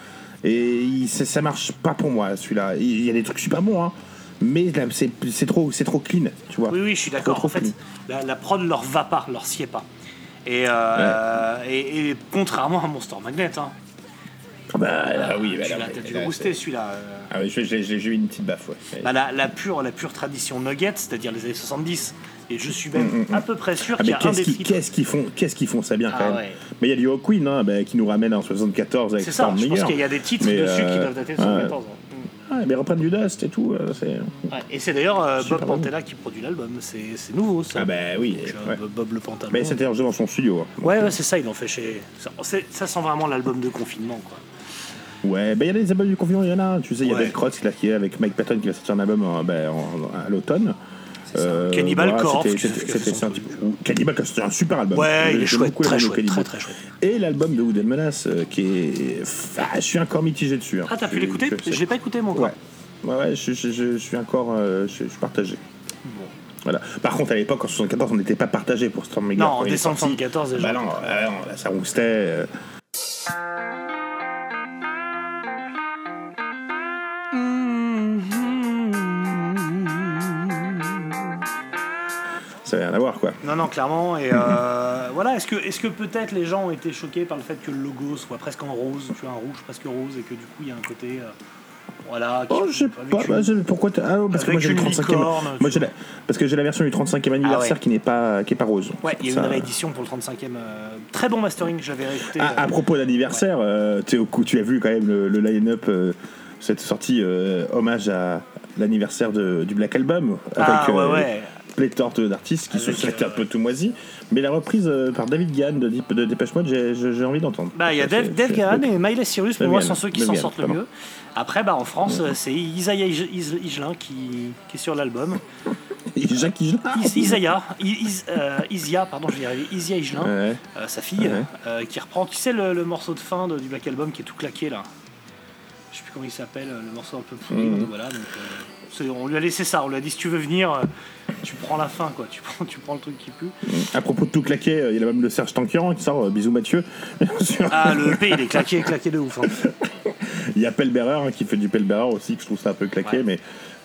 Et il- ça, ça marche pas pour moi, celui-là. Il y a des trucs super bons, hein. Mais là, c'est, c'est, trop, c'est trop clean, tu vois. Oui, oui, je suis d'accord. Trop, En fait, la, la prod leur va pas, leur sied pas. Et, euh, et, et contrairement à Monster Magnet, hein, Ah bah, ah oui, bah, tu là, t'as dû là, c'est- celui-là. euh. Ah oui, j'ai, eu une petite baffe, ouais. Bah, la, la pure, la pure tradition Nugget, c'est-à-dire les années 70. Et je suis même Mm, mm, mm. à peu près sûr Ah, qu'il y a un qu'est-ce, des qui- titres. qu'est-ce qu'ils font, qu'est-ce qu'ils font ça bien quand Ah même. ouais. Mais il y a du Hawkwind hein, bah, qui nous ramène en 74 avec C'est ça, je pense qu'il y a des titres Mais, dessus qui euh, doivent dater de ouais. 74. hein. Ouais, mais reprendre du Dust et tout, euh. Ouais, Et c'est d'ailleurs euh, Bob bon. Pantella qui produit l'album, c'est c'est nouveau ça. Ah bah oui. Donc, ouais. Bob le pantalon. Mais c'était enregistré dans son studio. hein. Ouais, ouais, c'est ça, ils l'ont fait chez. Ça sent vraiment l'album de confinement quoi. Ouais, bah il y a des albums du confinement, il y en a. Tu sais, il y a Ouais. Death Cross là, qui est avec Mike Patton qui va sortir un album en- bah, en- à l'automne. Euh, Cannibal voilà, Corpse, c'était- un. Cannibal Corpse, un super album. Ouais, il est chouette, très chouette, très très chouette. Et l'album de Wooden Menace euh, qui est. Ah, je suis encore mitigé dessus. hein. Ah, t'as pu l'écouter je- l'ai pas écouté mon Ouais. Ouais, ouais, je, je- je- je suis encore. euh, je, je suis partagé. Voilà. Par contre, à l'époque, en 74, on n'était pas partagé pour Stormbringer. Non, quand en décembre sorti. 74 déjà. Bah non, non, là, ça roustait. Ça n'a rien à voir, quoi. Non, non, clairement. Et euh, (laughs) voilà, est-ce que, est que peut-être les gens ont été choqués par le fait que le logo soit presque en rose, tu vois, un rouge presque rose, et que du coup il y a un côté. euh, voilà. qui- Oh, je sais pas. une- bah, pourquoi ah, non, parce que moi j'ai le une 35e. licorne, Moi, tu j'ai la- parce que j'ai la version du 35e anniversaire ouais. qui n'est pas, qui est pas rose. Ouais, il y a eu une réédition pour le 35e. euh, très bon mastering, j'avais réécouté. Ah, à propos d'anniversaire, euh, tu, es au coup- tu as vu quand même le, le line-up, cette sortie hommage à l'anniversaire du Black Album, avec Ah, ouais, ouais. Pléthore d'artistes qui Avec, se sont euh, un peu tout moisis. Mais la reprise euh, par David Gann de, Dépêche Mode, j'ai envie d'entendre. Bah, il y a Dave, Dave Gahan et Miley Cyrus, pour moi, sont ceux qui s'en sortent le mieux. Après, bah, en France, euh, c'est Isaiah Is- Is- Higelin qui, qui est sur l'album. (laughs) Jacques Higelin. Is- Isaiah, Is- euh, Isia, pardon, je vais y arriver. Isia Higelin, Ouais. euh, sa fille, Ouais. euh, qui reprend, tu sais, le, le morceau de fin de- du Black Album qui est tout claqué là. Je sais plus comment il s'appelle, le morceau un peu pourri. Donc voilà, donc, on lui a laissé ça, on lui a dit si tu veux venir, tu prends la fin, quoi. Tu prends, tu prends le truc qui pue. À propos de tout claquer, euh, il y a l'album de Serge Tankian qui sort, euh, bisous Mathieu. (laughs) Ah, le EP, il est claqué, claqué de ouf. hein. Il y a Pelberer hein, qui fait du Pelberer aussi, que je trouve ça un peu claqué, Ouais. mais.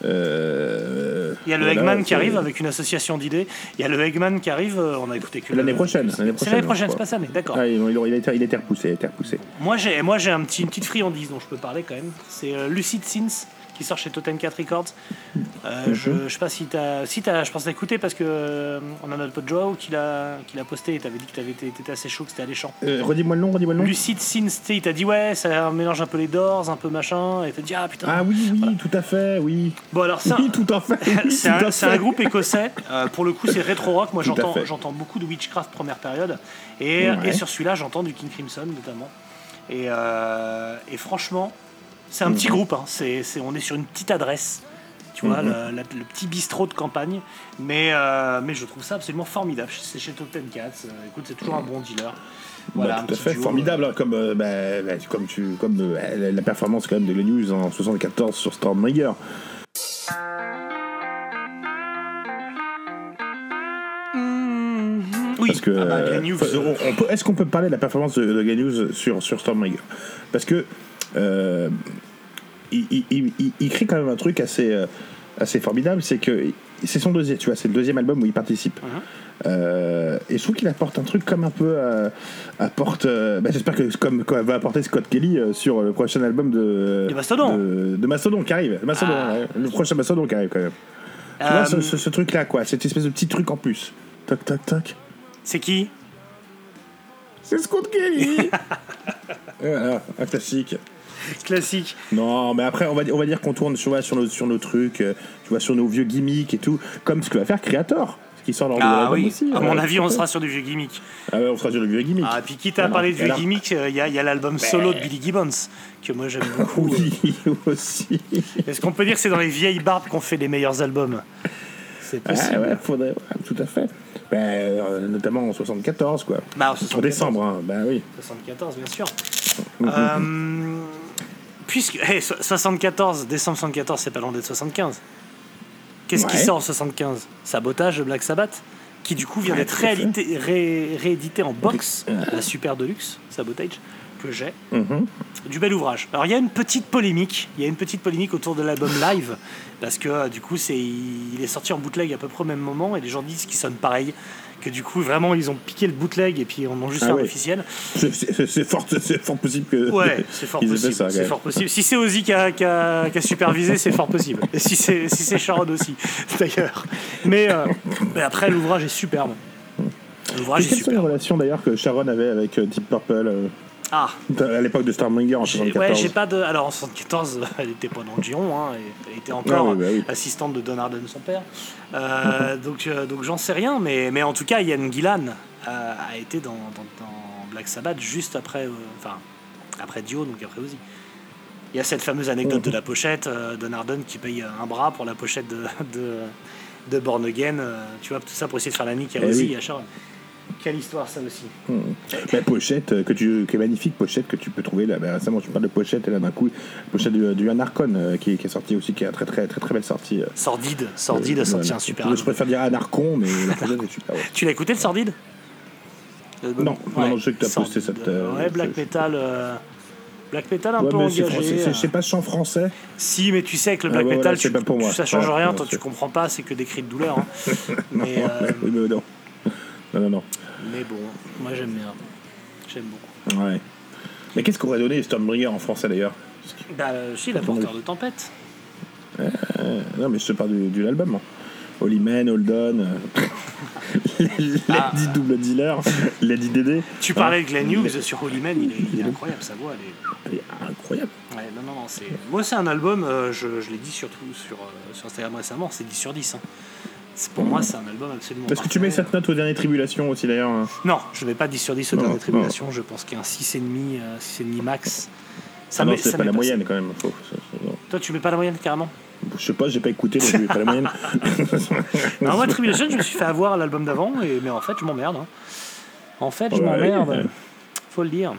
euh, Il y a le voilà, Eggman qui arrive avec une association d'idées. Il y a le Eggman qui arrive, on a écouté que le- L'année prochaine. C'est l'année prochaine, c'est pas ça, mais d'accord. Ah, il, il a été, il a été repoussé, il a été repoussé. Moi j'ai moi j'ai un petit, une petite friandise dont je peux parler quand même. C'est Lucid Sins qui sort chez Totem 4 Records. Euh, Mhm. je, je sais pas si t'as si t'as je pense l'écouter parce que euh, on a notre pote Joao qui l'a qui l'a posté et t'avais dit que t'avais été assez chaud que c'était alléchant. Euh, redis-moi le nom, redis-moi le nom. Lucid sais, il t'a dit ouais ça mélange un peu les Doors, un peu machin et t'as dit ah putain. Ah oui, oui, Voilà. tout à fait, oui. Bon alors ça Oui, tout à fait. (laughs) oui, c'est un, groupe écossais. Euh, pour le coup, c'est rétro rock. Moi, j'entends, beaucoup de Witchcraft première période. Et, Ouais. et sur celui-là, j'entends du King Crimson notamment. Et, et franchement, c'est un Mhm. petit groupe. hein. C'est, on est sur une petite adresse. Tu vois, Mhm. le, la- le petit bistrot de campagne. Mais, euh, mais je trouve ça absolument formidable. C'est chez Top Ten Cats. Euh, écoute, c'est toujours un bon dealer. Voilà, Bah, un tout à fait, duo, formidable, hein, comme, euh, bah, bah, comme, tu, comme euh, la- performance quand même de Hughes en 74 sur Stormbringer. Oui, Parce que, Ah bah, euh, est-ce qu'on peut parler de la performance de, de Glenn Hughes sur, sur Stormbringer? Parce que euh, il, il- il- il- il crée quand même un truc assez, euh, assez formidable, c'est que c'est son deuxième, tu vois, c'est le deuxième album où il participe. Mhm. Euh, et je trouve qu'il apporte un truc comme un peu apporte. euh, bah, J'espère que comme va apporter Scott Kelly euh, sur le prochain album de De Mastodon. de, de Mastodon qui arrive. Mastodon, Ah. ouais, le prochain Mastodon qui arrive quand même. Tu vois, ce, ce- ce truc-là, quoi, cette espèce de petit truc en plus. Toc, toc, toc. C'est qui? C'est Scott Kelly Voilà, (laughs) un classique. (laughs) Classique. Non, mais après, on va, on va dire qu'on tourne tu vois, sur, nos, sur nos trucs, euh, tu vois, sur nos vieux gimmicks et tout, comme ce que va faire Creator, ce qui sort dans le Ah oui, aussi. à euh, mon avis, on sera sur du vieux gimmick. Ah ouais, on sera sur le vieux gimmick. Ah, puis quitte à Alors, parler de vieux alors- gimmick, il y a, y a l'album solo de Billy Gibbons, que moi j'aime (laughs) beaucoup. Oui, aussi. Est-ce qu'on peut dire que c'est dans les vieilles barbes qu'on fait les meilleurs albums? C'est Ah possible. ouais, faudrait, ouais, tout à fait. Ben, euh, notamment en 74, quoi. Bah, en En 74. décembre, hein. ben oui. 74, bien sûr. Mhm. Euh, puisque. hey, so- 74, décembre 74, c'est pas loin d'être 75. Qu'est-ce qui sort en 75 Sabotage de Black Sabbath, qui du coup vient Ouais, d'être réédité, ré- réédité en box, la Super Deluxe, Sabotage, que j'ai. Mhm. Du bel ouvrage. Alors il y a une petite polémique, il y a une petite polémique autour de l'album live, parce que euh, du coup c'est, il est sorti en bootleg à peu près au même moment, et les gens disent qu'il sonne pareil, que du coup vraiment ils ont piqué le bootleg et puis on en juste Ah fait un ouais. officiel. C'est- fort, (laughs) c'est fort possible que. Ouais, (laughs) c'est fort fort possible. Si c'est Ozzy qui a, a- a supervisé, c'est fort possible. Et si c'est si Sharon aussi, (laughs) d'ailleurs. Mais, euh, mais après l'ouvrage est superbe. L'ouvrage est superbe. relations d'ailleurs que Sharon avait avec euh, Deep Purple euh, Ah, à l'époque de Stormbringer en J'ai- Ouais, 74 j'ai pas de. Alors en 74, (laughs) elle était pas dans giron, hein, elle était encore Ah oui, bah oui. assistante de Don Arden, son père. Euh, (laughs) donc euh, donc j'en sais rien, mais, mais en tout cas, Ian Gillan euh, a été dans, dans, dans Black Sabbath juste après. euh, Enfin, après Dio, donc après Ozzy. Il y a cette fameuse anecdote de la pochette, euh, Don Arden qui paye un bras pour la pochette de, de, de Born Again, tu vois, tout ça pour essayer de faire la nique à Eh Ozzy oui. à Sharon. Quelle histoire ça aussi. La pochette, euh, que tu, que magnifique pochette que tu peux trouver là. bah, récemment, tu parles de pochette et là d'un coup, pochette du, du Anarchon euh, qui, qui est sorti aussi, qui est très très très très belle sortie. euh. Sordide, Sordide a sorti Voilà. un super Je préfère dire Anarchon, mais la pochette est super. ouais. Tu l'as écouté le Sordide? Non, non, non, je sais que t'as posté Sordide. cette, euh, ouais, black metal. euh, Black metal un Ouais, peu engagé. français, c'est- euh. c'est pas chant français. Si, mais tu sais que le Ah, black metal, voilà, tu- pas pour moi. ça change Ouais, rien, toi tu comprends pas, c'est que des cris de douleur. hein. (laughs) mais, euh, Oui, mais non. Non, non, non. Mais bon, moi j'aime bien. J'aime beaucoup. Ouais. Mais qu'est-ce qu'aurait donné Stormbringer en français d'ailleurs Bah, euh, si, la porteur de tempête. Euh, Non, mais je te parle du, de l'album. hein. Holy Man, Hold On, euh, (laughs) Lady Double Dealer, Lady Dédé. Tu parlais de Glenn Hughes sur Holy Man, il est, il est incroyable, sa voix, elle est. Elle est incroyable. Ouais, non, non, non, c'est. Moi, c'est un album, euh, je, je l'ai dit surtout sur, sur Instagram récemment, c'est 10 sur 10. hein. Pour moi, c'est un album absolument. Est-ce que tu mets cette note aux dernières tribulations aussi d'ailleurs Non, je ne mets pas 10 sur 10 au Non, dernier non. tribulation, je pense qu'il y a un 6,5, euh, 6,5 max. Ça Ah non, c'est pas la moyenne quand même. Faut-. Toi, tu mets pas la moyenne carrément? Je sais pas, j'ai pas écouté, donc je vais pas la moyenne. (laughs) Non, moi, Tribulation, je me suis fait avoir l'album d'avant, et... mais en fait, je m'emmerde. hein. En fait, je Ouais, m'emmerde. ouais. Faut le dire.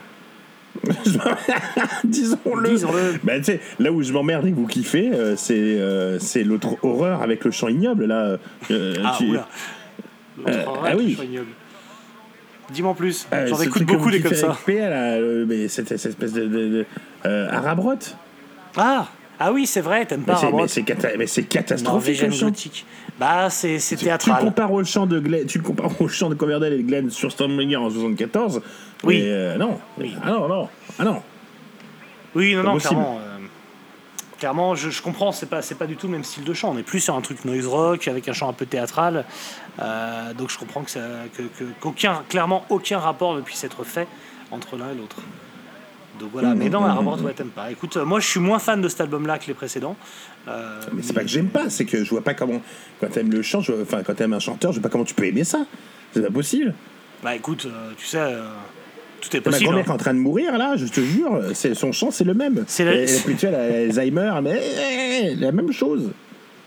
(laughs) Disons-le. Disons-le. Bah, là où je m'emmerde et que vous kiffez, euh, c'est euh, c'est l'autre horreur avec le chant ignoble. Là, Euh, Ah, tu- oula. L'autre Euh, ah oui. Dis-moi en plus. J'en écoute beaucoup des comme ça. avec là, euh, mais cette, cette espèce de, de. Ah Ah oui, c'est vrai, t'aimes pas mais c'est cata- catastrophique. Gothique. Bah, c'est c'est Tu, le théâtral. compares au chant de Glenn, tu le compares au chant de Coverdale et de Glenn sur Stormbringer en 74. Oui. mais, euh, non. Oui. Ah non, non. Ah non. Oui, non, non, clairement. euh, clairement, je, je comprends, c'est pas, pas du tout le même style de chant. On est plus sur un truc noise rock avec un chant un peu théâtral. Euh, donc je comprends que ça, que, que- qu'aucun, clairement, aucun rapport ne puisse être fait entre l'un et l'autre. Donc voilà, Mmh, mais dans mmh, la rapport, ouais, t'aimes pas. Écoute, euh, moi je suis moins fan de cet album-là que les précédents. Euh, Mais c'est pas que j'aime pas, c'est que je vois pas comment. Quand t'aimes le chant, je enfin, quand t'aimes un chanteur, je vois pas comment tu peux aimer ça. C'est pas possible. Bah écoute, euh, tu sais, euh, tout est Ma possible. grand-mère est hein. en train de mourir là, je te jure, c'est son chant c'est le même. C'est la- Elle, elle, puis tu sais, elle a Alzheimer, mais eh, la même chose.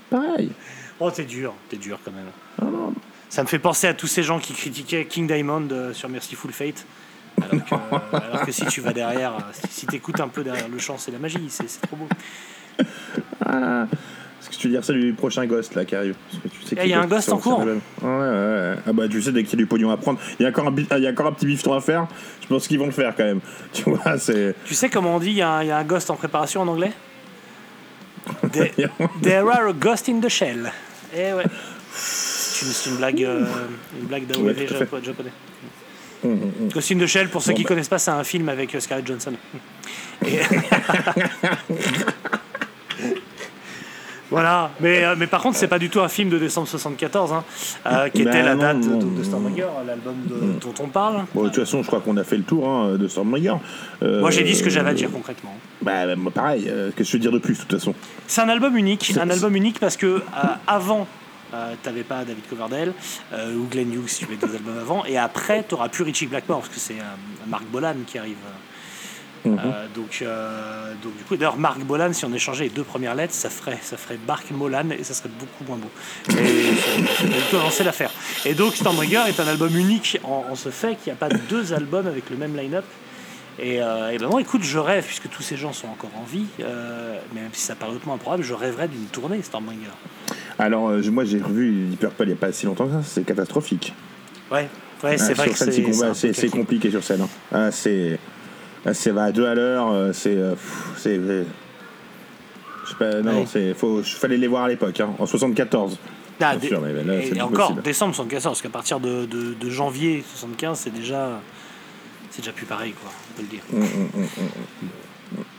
pareil. Oh, t'es dur, t'es dur quand même. Ah non. Ça me fait penser à tous ces gens qui critiquaient King Diamond sur Merciful Fate. Alors que, (laughs) alors que si tu vas derrière, si, t'écoutes un peu derrière le chant, c'est la magie, c'est trop beau. Ah. Est-ce que tu veux dire ça du prochain Ghost là qui arrive Parce que tu sais Eh, y a un Ghost en cours cet album. Ouais, ouais, ouais. Ah bah tu sais, dès qu'il y a du pognon à prendre, il y, a encore un bi- il y a encore un petit bifton à faire. Je pense qu'ils vont le faire quand même. (laughs) Tu vois, c'est. Tu sais comment on dit il y, a un- il y a un ghost en préparation en anglais? (laughs) There, there are a ghost in the shell. Eh ouais. C'est une, blague, euh, une blague d'AOV Ouais, Ghost in the Shell, pour ceux Bon, qui bah. connaissent pas, c'est un film avec euh, Scarlett Johansson. Et- (laughs) voilà, mais, euh, mais par contre, c'est pas du tout un film de décembre 74, hein, euh, qui était Bah la non, date non, de, de Stormbringer, l'album de- dont on parle. Bon, de toute façon, je crois qu'on a fait le tour hein, de Stormbringer. Euh, Moi, j'ai dit ce que j'avais à dire concrètement. Bah, bah, pareil, euh, qu'est-ce que je veux dire de plus, de toute façon? C'est un album unique, un album unique parce que avant, euh, t'avais pas David Coverdale euh, ou Glenn Hughes si tu mets deux albums avant, et après t'auras plus Richie Blackmore parce que c'est euh, Mark Bolan qui arrive. Mhm. Donc, donc du coup, d'ailleurs Mark Bolan, si on échangeait les deux premières lettres, ça ferait ça ferait Mark Molan et ça serait beaucoup moins beau. Et ça avancer l'affaire. Et donc Stormbringer est un album unique en, en ce fait qu'il n'y a pas deux albums avec le même line-up. Et, euh, et ben écoute, je rêve, puisque tous ces gens sont encore en vie, euh, mais même si ça paraît hautement improbable, je rêverais d'une tournée Stormbringer. Alors, euh, moi, j'ai revu Purple il n'y a pas si longtemps que ça, c'est catastrophique. Ouais, ouais, c'est Ah, vrai que c'est c'est c'est c'est c'est compliqué sur scène. hein. Ah, c'est. ah, c'est va à deux à l'heure, euh, c'est. c'est. Je sais pas, non, Ouais. c'est. Faut, fallait les voir à l'époque, hein, en 74. Ah, sûr, mais là, et c'est plus encore, décembre 74, parce qu'à partir de, de, de janvier 75, c'est déjà, c'est déjà plus pareil, quoi, on peut le dire. Mm.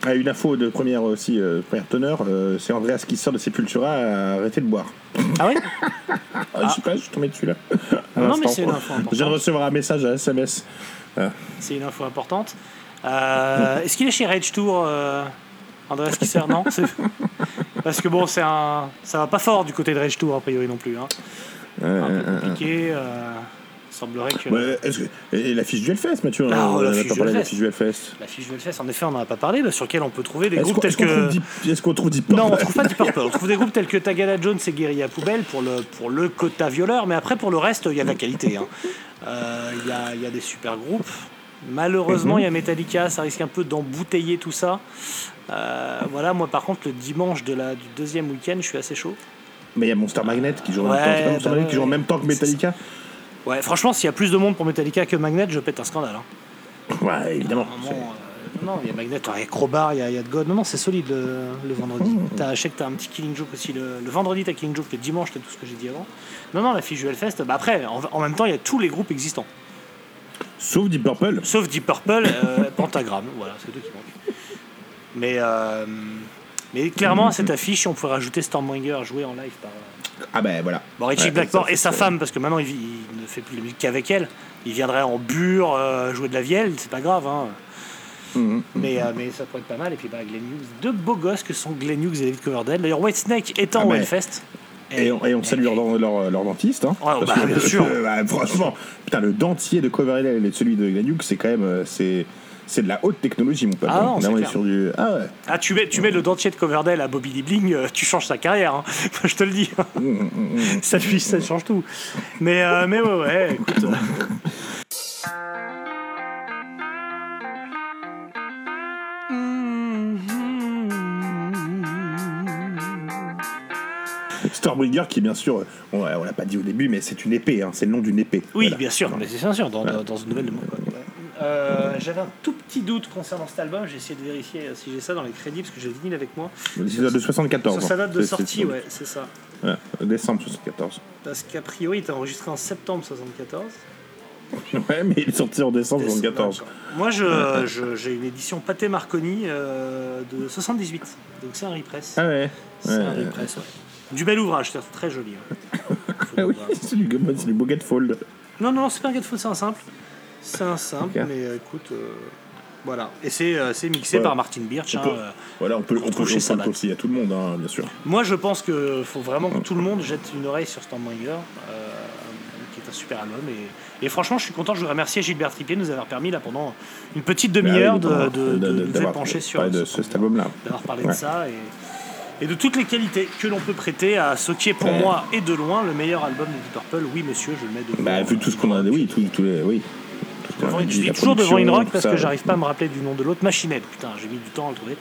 Ah, une info de première aussi, euh, première teneur, euh, c'est Andreas qui sort de Sepultura à arrêter de boire. Ah ouais (laughs) Ah, Je sais pas, je suis tombé dessus là. À Non, mais c'est une info Je viens de importante. recevoir un message à SMS. C'est une info importante. Euh, Est-ce qu'il est chez Rage Tour, euh, Andreas Kisser Non c'est- (laughs) Parce que bon, c'est un, ça va pas fort du côté de Rage Tour, a priori non plus. Hein. Euh, Un peu euh, compliqué. Il semblerait que. Ouais, est-ce que- et l'affiche du Hellfest, Mathieu Ah, on la a fiche pas du parlé de Hellfest. l'affiche du Hellfest. La fiche Hellfest, en effet, on n'en a pas parlé, mais sur lequel on peut trouver des groupes tels est-ce qu'on trouve, que. Deep- est-ce qu'on trouve Deep Non, on Purple trouve pas Deep Purple. On trouve des groupes tels que Tagada Jones et Guerilla Poubelle pour le, pour le quota violeur, mais après, pour le reste, il y a de la qualité. hein. Euh, Il y, a, y a des super groupes. Malheureusement, il y a Metallica, ça risque un peu d'embouteiller tout ça. Euh, voilà, moi par contre, le dimanche de la, du deuxième week-end, je suis assez chaud. Mais il y a Monster Magnet qui joue en Ouais, même temps. bah Magnet qui joue en même temps que Metallica Ouais, franchement, s'il y a plus de monde pour Metallica que Magnet, je pète un scandale. hein. Ouais, évidemment. Moment, euh, non, il y a Magnet, il y a Crowbar, il y a, il y a de God. Non, non, c'est solide le, le vendredi. Mmh. T'as, que t'as un petit Killing Joke aussi. Le, le vendredi, t'as Killing Joke. Le dimanche, t'as tout ce que j'ai dit avant. Non, non, la fiche du Hellfest. Bah après, en, en même temps, il y a tous les groupes existants. Sauf Deep Purple. Sauf Deep Purple, euh, (laughs) Pentagram. Voilà, c'est tout qui manque. Mais, euh, mais clairement, à cette affiche, on pourrait rajouter Stormbringer joué en live par. Ah ben voilà. Bon, Richie Ouais, Blackmore ça, et sa femme, parce que maintenant il, ne fait plus de musique qu'avec elle. Il viendrait en bure, euh, jouer de la vielle, c'est pas grave. Hein. Mhm. Mais, euh, mais ça pourrait être pas mal. Et puis bah, Glenn Hughes, deux beaux gosses que sont Glenn Hughes et David Coverdale. D'ailleurs, Whitesnake étant Ah, au mais- Hellfest. Et on, et on salue leur, leur, leur dentiste. Hein, Oh, Parce bah, que- bien sûr. (laughs) bah, franchement, putain, le dentier de Coverdale et celui de Glenn Hughes, c'est quand même. euh, C'est, c'est de la haute technologie, mon pote. Ah non, Là, c'est on est clair. sur du. Ah ouais. Ah, tu mets, tu mets le dentier de Coverdale à Bobby Lee Bling, euh, tu changes sa carrière. hein. (laughs) Je te le dis. Mm, ça, lui, ça change tout. Mais, euh, mais ouais, ouais, écoute. Stormbringer, qui bien sûr, on, on l'a pas dit au début, mais c'est une épée. Hein, c'est le nom d'une épée. Oui, Voilà. bien sûr, mais c'est bien sûr, dans, Voilà. dans une nouvelle de. Euh, J'avais un tout petit doute concernant cet album, j'ai essayé de vérifier euh, si j'ai ça dans les crédits, parce que j'ai le vinyle avec moi. C'est de 74. Sur sa date de sortie, ouais, c'est ça. ouais, décembre 74. Parce qu'a priori, il était enregistré en septembre 74. (laughs) Ouais, mais il est sorti en décembre 74. D'accord. Moi, je- je- j'ai une édition Pâté Marconi euh, de 78. Donc c'est un repress. Ah ouais. c'est ouais. un repress, ouais. Du bel ouvrage, c'est très joli. hein. (laughs) Ah oui, (laughs) c'est du, c'est du beau Fold. Non, non, c'est pas un Gatefold, c'est un simple. C'est un simple, mais euh, écoute, euh, voilà. Et c'est euh, mixé par Martin Birch. On hein, peut- euh. Voilà, on peut, on peut, on conseiller à tout le monde, hein, bien sûr. Moi, je pense qu'il faut vraiment que tout le monde jette une oreille sur Stormbringer, euh, qui est un super album. Et, et franchement, je suis content. Je voudrais remercier Gilbert Tripier de nous avoir permis, là, pendant une petite demi-heure, de, Bah oui, de, de, de nous pencher sur, de ce- cet album-là. d'avoir parlé Ouais. de ça. Et, et de toutes les qualités que l'on peut prêter à ce qui est pour moi et de loin le meilleur album de Deep Purple. Oui, monsieur, je le mets devant. Bah, vu tout ce qu'on a. Oui, tout, tout les, oui. Devant- je la toujours devant In Rock parce ça. que j'arrive pas à me rappeler du nom de l'autre. Machinette, putain, j'ai mis du temps à le trouver.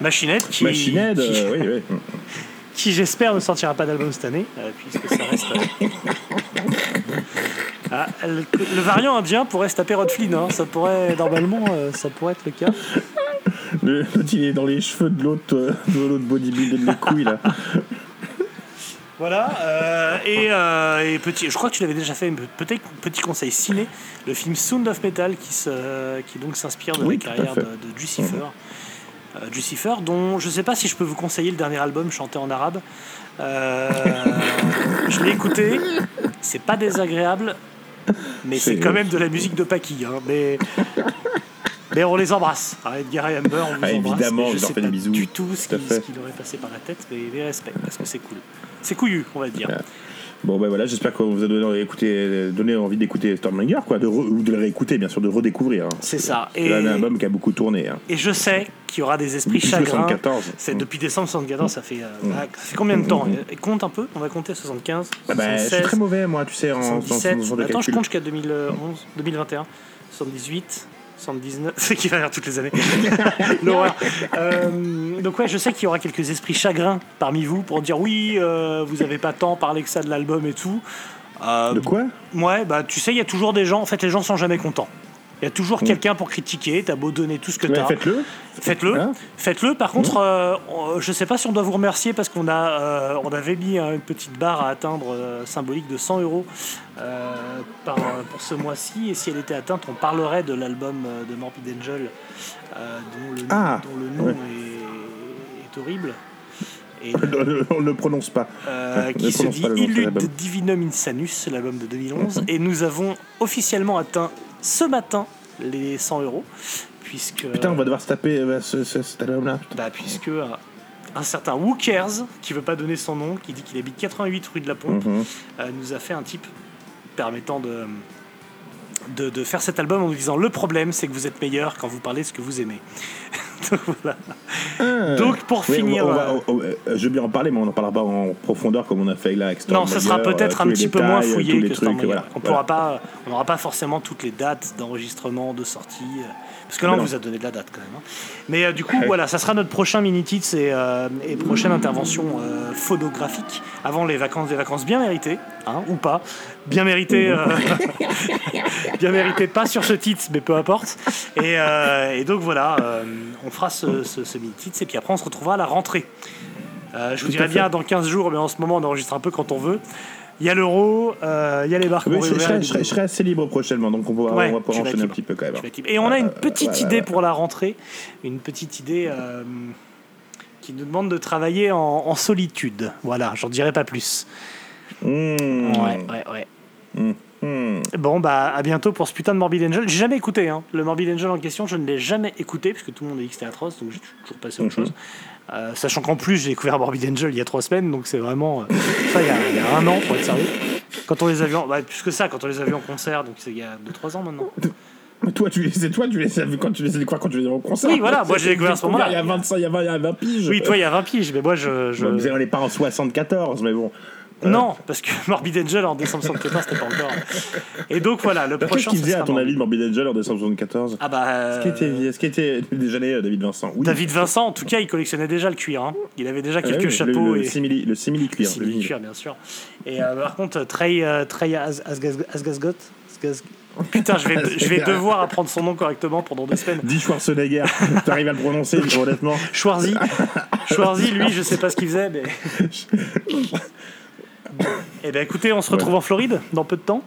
Machinette qui, Machine Head, qui, euh, oui, oui. (laughs) qui, j'espère ne sortira pas d'album cette année, euh, puisque ça reste. euh, (laughs) Ah, le, le variant indien pourrait se taper Rod Flynn, hein. ça pourrait normalement euh, ça pourrait être le cas. Le- il est dans les cheveux de l'autre de l'autre bodybuilder de mes couilles, là. Voilà, euh, et, euh, et petit, je crois que tu l'avais déjà fait, mais peut-être petit conseil ciné, le film Sound of Metal qui, se, qui donc s'inspire de Oui, la carrière de, de Jucifer. Euh, Jucifer, dont je sais pas si je peux vous conseiller le dernier album chanté en arabe. Euh, (laughs) je l'ai écouté, c'est pas désagréable, mais c'est C'est- quand même de la musique de Paki. Hein, mais, mais on les embrasse. Hein, Edgar et Amber, on vous Ah, embrasse. évidemment, mais je je leur fais des bisous. du tout ce qui, ce qui leur est passé par la tête, mais les respects parce que c'est cool. C'est couillu, on va dire. Bon, ben voilà, j'espère qu'on vous a donné, écouté, donné envie d'écouter Stormbringer, quoi, de re- ou de le réécouter, bien sûr, de redécouvrir. hein. C'est ça. C'est un album qui a beaucoup tourné. Hein. et je sais qu'il y aura des esprits Depuis chagrins. 74. C'est Mm. depuis décembre 74, ça fait, euh, bah, ça fait combien de temps? Et Compte un peu, on va compter 75, Ah bah, je suis 76, très mauvais, moi, tu sais, en, en, en, 77. en- en- Attends, je calcul. compte jusqu'à 2011, 2021, 78. 79, c'est (laughs) qui va faire toutes les années. (laughs) L'horreur. Euh, donc ouais, je sais qu'il y aura quelques esprits chagrins parmi vous pour dire oui, euh, vous avez pas tant parlé que ça de l'album et tout. Euh, De quoi? Ouais, bah tu sais, il y a toujours des gens. En fait, les gens sont jamais contents. Il y a toujours quelqu'un pour critiquer. T'as beau donner tout ce que Ouais, t'as. Faites-le. Faites-le. Hein Faites-le. Par contre, euh, je sais pas si on doit vous remercier parce qu'on a, euh, on avait mis euh, une petite barre à atteindre euh, symbolique de 100 euros par, pour ce mois-ci. Et si elle était atteinte, on parlerait de l'album de Morbid Angel dont, le, Ah, dont le nom ouais. est, est horrible. Et, (laughs) On ne le prononce pas. euh, qui se dit pas le nom de Illud l'album. Divinum Insanus, l'album de 2011. Et nous avons officiellement atteint ce matin les 100 euros. Puisque, Putain, on va devoir se taper euh, ce, ce- cet album-là. putain. bah, puisque euh, un certain Who Cares, qui veut pas donner son nom, qui dit qu'il habite 88 rue de la Pompe, Mhm. euh, nous a fait un type permettant de, de, de faire cet album en nous disant le problème c'est que vous êtes meilleur quand vous parlez de ce que vous aimez. (laughs) Donc voilà. Ah. Donc pour Oui, on finir. va- on va- euh, on- euh, je veux bien en parler, mais on n'en parlera pas en profondeur comme on a fait là avec Non, ce sera Stormbringer, peut-être euh, un petit peu moins euh, fouillé que trucs, voilà. On Voilà. pourra pas, on n'aura pas forcément toutes les dates d'enregistrement, de sortie, euh, parce que là on vous a donné de la date quand même. hein. Mais euh, du coup, voilà, ça sera notre prochain mini titre et, euh, et prochaine intervention euh, photographique avant les vacances, des vacances bien méritées, hein, ou pas, bien méritées, euh, (laughs) bien méritées, pas sur ce titre, mais peu importe. Et, euh, et donc voilà, euh, on fera ce, ce, ce mini titre et puis après on se retrouvera à la rentrée. Je vous fait. bien dans 15 jours, mais en ce moment on enregistre un peu quand on veut. Il y a l'euro, il y a les Oui, qu'on je, serai, et je serai- je serai assez libre prochainement, donc on, pourra, Ouais, on va pouvoir enchaîner un petit peu quand même. Et on a une petite idée pour la rentrée, une petite idée qui nous demande de travailler en, en solitude. Voilà, j'en dirai pas plus. Mmh. Ouais, ouais, ouais. Mmh. Bon, bah à bientôt pour ce putain de Morbid Angel. J'ai jamais écouté, hein. le Morbid Angel en question, je ne l'ai jamais écouté, puisque tout le monde a dit que c'était atroce, donc j'ai toujours passé à autre Mhm. chose. Euh, sachant qu'en plus, j'ai découvert Morbid Angel il y a trois semaines, donc c'est vraiment. euh, ça, il y, a, il y a un an, pour être sérieux. Quand on les a vus, en- bah, plus que ça, quand on les a vus en concert, donc c'est il y a 2-3 ans maintenant. Mais toi, tu, c'est toi, tu les as vus quand tu les as découverts quand tu les as vus au concert? Oui, voilà, moi, j'ai découvert à ce moment-là. Il y a 25, il y a 20, il y a 20 piges. Oui, toi, il y a 20 piges, mais moi, je. je- Bon, on n'est pas en 74, mais bon. Non, parce que (laughs) Morbid Angel en décembre 74, c'était pas encore. Et donc voilà, le Qu'est-ce prochain. qu'il ça faisait, à ton avis, Morbid Angel en décembre 74 Ah bah. Est-ce qu'il était, euh, qu'il était déjà né, euh, David Vincent Oui. David Vincent, en tout cas, il collectionnait déjà le cuir. hein. Il avait déjà Ah quelques oui, chapeaux le, le, et. simili, le simili cuir. Le vinyle. cuir, bien sûr. Et euh, par contre, Trey, euh, Trey As- Asgaz- Asgazgot Asgaz- Putain, je vais, je vais devoir apprendre son nom correctement pendant deux semaines. Dis Schwarzenegger, (laughs) t'arrives à le prononcer, honnêtement. Schwarzy. Schwarzy, lui, je sais pas ce qu'il faisait, mais. (laughs) Eh ben écoutez, on se retrouve en Floride dans peu de temps.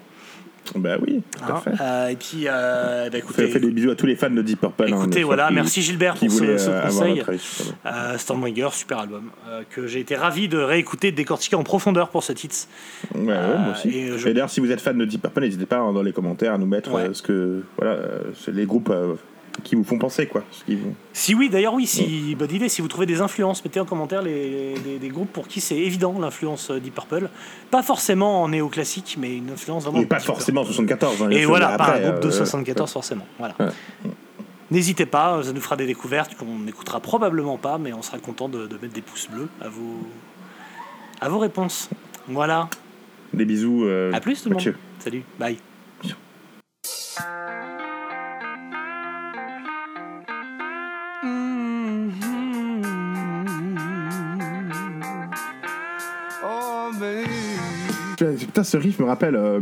Bah oui, tout à fait. Euh, et puis, euh, eh ben, On fait, écoutez, des bisous à tous les fans de Deep Purple. hein, écoutez bien voilà, qui- merci Gilbert pour ce, euh, conseil. Euh, Stormbringer, super album, euh, que j'ai été ravi de réécouter, de décortiquer en profondeur pour ce titre. Ouais, ouais, moi aussi. et, d'ailleurs, si vous êtes fan de Deep Purple, n'hésitez pas hein, dans les commentaires à nous mettre Ouais. ce que voilà, c'est les groupes qui vous font penser quoi. Vous... Si oui, d'ailleurs oui, si bonne idée, si vous trouvez des influences, mettez en commentaire les, des, des groupes pour qui c'est évident l'influence euh, Deep Purple. Pas forcément en néo-classique, mais une influence vraiment. Mais pas forcément 74. hein, Et voilà, pas après, un groupe de euh, 74 forcément. Voilà. Ouais. N'hésitez pas, ça nous fera des découvertes qu'on écoutera probablement pas, mais on sera content de, de mettre des pouces bleus à vos, à vos réponses. Voilà. Des bisous. euh, À plus tout le monde. Salut. Bye. Putain, ce riff me rappelle. euh,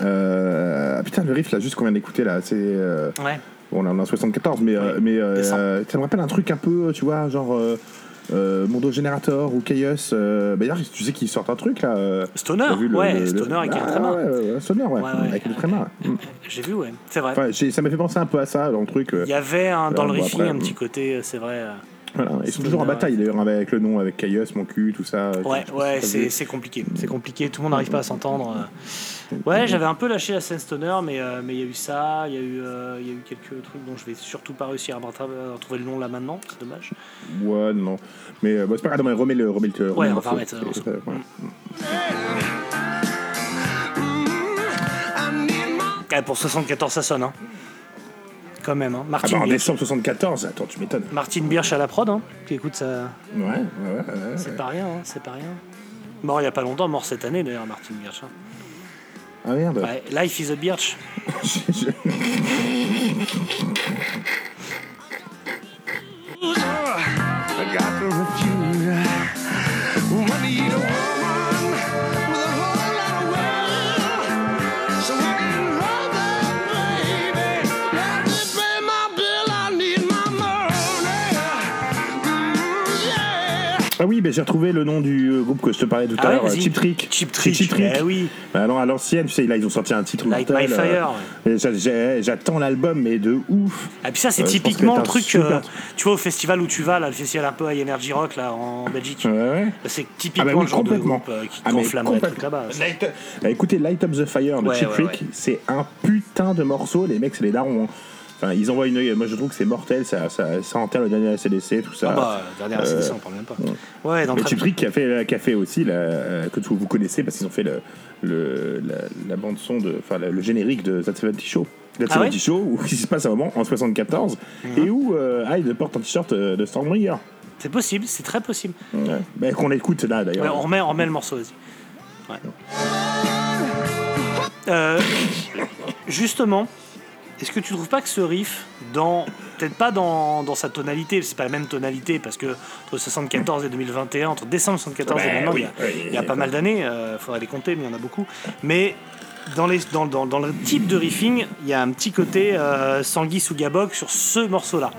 euh, putain, le riff là, juste qu'on vient d'écouter là, c'est. euh, Ouais. bon, on est en 74, mais, ça me rappelle un truc un peu, tu vois, genre. Mondo Generator ou Chaos. Bah, d'ailleurs, tu sais qu'ils sortent un truc là. Stoner. le- ouais, le- le- Stoner avec un Ah, tréma. Ouais, Stoner, ouais. Avec le tréma. Mm. J'ai vu, ouais. C'est vrai. Enfin, ça m'a fait penser un peu à ça dans le truc. Il y avait un, dans le bon, riffing après, un petit mm. côté, c'est vrai. Euh, voilà. Ils sont toujours en bataille d'ailleurs avec le nom, avec Chaos, mon cul, tout ça. Ouais, ouais, c'est c'est compliqué. C'est compliqué. Tout le monde n'arrive pas à s'entendre. euh. Ouais, j'avais un peu lâché la scène stoner, mais euh, mais il y a eu ça, il y a eu euh, il y a eu quelques trucs dont je vais surtout pas réussir à retrouver le nom là maintenant. C'est dommage. Ouais, non. Mais euh, bon, c'est pas grave, non, mais remets le, remets le, remets Ouais, le on va remettre ouais. Ouais, pour 74, ça sonne, hein. Quand même, hein. Ah Martin bah en Birch. décembre 74, attends, tu m'étonnes. Martin Birch à la prod, hein. Qui écoute ça. Ouais, ouais, ouais. ouais, C'est ouais. pas rien, hein, c'est pas rien. Mort il y a pas longtemps, mort cette année d'ailleurs, Martin Birch. hein. Ah merde. Ouais, Life is a Birch. (laughs) oui, mais j'ai retrouvé le nom du euh, groupe que je te parlais tout Ah à l'heure. Cheap Trick. C'est Trick. Cheap Trick. Eh oui. Bah non, à l'ancienne, tu sais, là, ils ont sorti un titre Light mortel, My euh, Fire. j'ai- J'attends l'album, mais de ouf. Et puis ça, c'est pense typiquement que le truc, super euh, tu vois, au festival où tu vas, là, le festival un peu High Energy Rock, là, en Belgique. Ouais, ouais. C'est Ah typiquement bah oui, le genre de groupe euh, qui Ah, complètement. là-bas. Light- Bah, écoutez, Light Up the Fire de ouais, Trick, c'est un putain de morceau. Les mecs, c'est les darons. hein. Enfin, ils envoient une. Moi, je trouve que c'est mortel. Ça, ça, ça enterre le dernier ACDC, tout ça. Ah bah, dernière Euh, ACDC, on parle même pas. Ouais, dans Mais le Trick qui a fait, qui a fait aussi, la, euh, que vous vous connaissez parce qu'ils ont fait le, le- la, la bande son, de, enfin le, le générique de That 70 Show. That Ah ouais Mhm. 70 Show, où (laughs) il se passe un moment en 74, et où euh, Hyde porte un t-shirt euh, de Stormbringer. C'est possible, c'est très possible. Ouais. Bah, Qu'on écoute là d'ailleurs. Ouais, on, remet, on remet le morceau, vas-y. Ouais. Euh, (laughs) justement, est-ce que tu trouves pas que ce riff, dans peut-être pas dans, dans sa tonalité, c'est pas la même tonalité parce que entre 74 et 2021, entre décembre 74 et maintenant, oui, il y a, oui, il y a oui, pas mal d'années, il faudrait les compter, mais il y en a beaucoup. Mais dans, les, dans, dans, dans le type de riffing, il y a un petit côté euh, Sanguis ou Gabok sur ce morceau-là.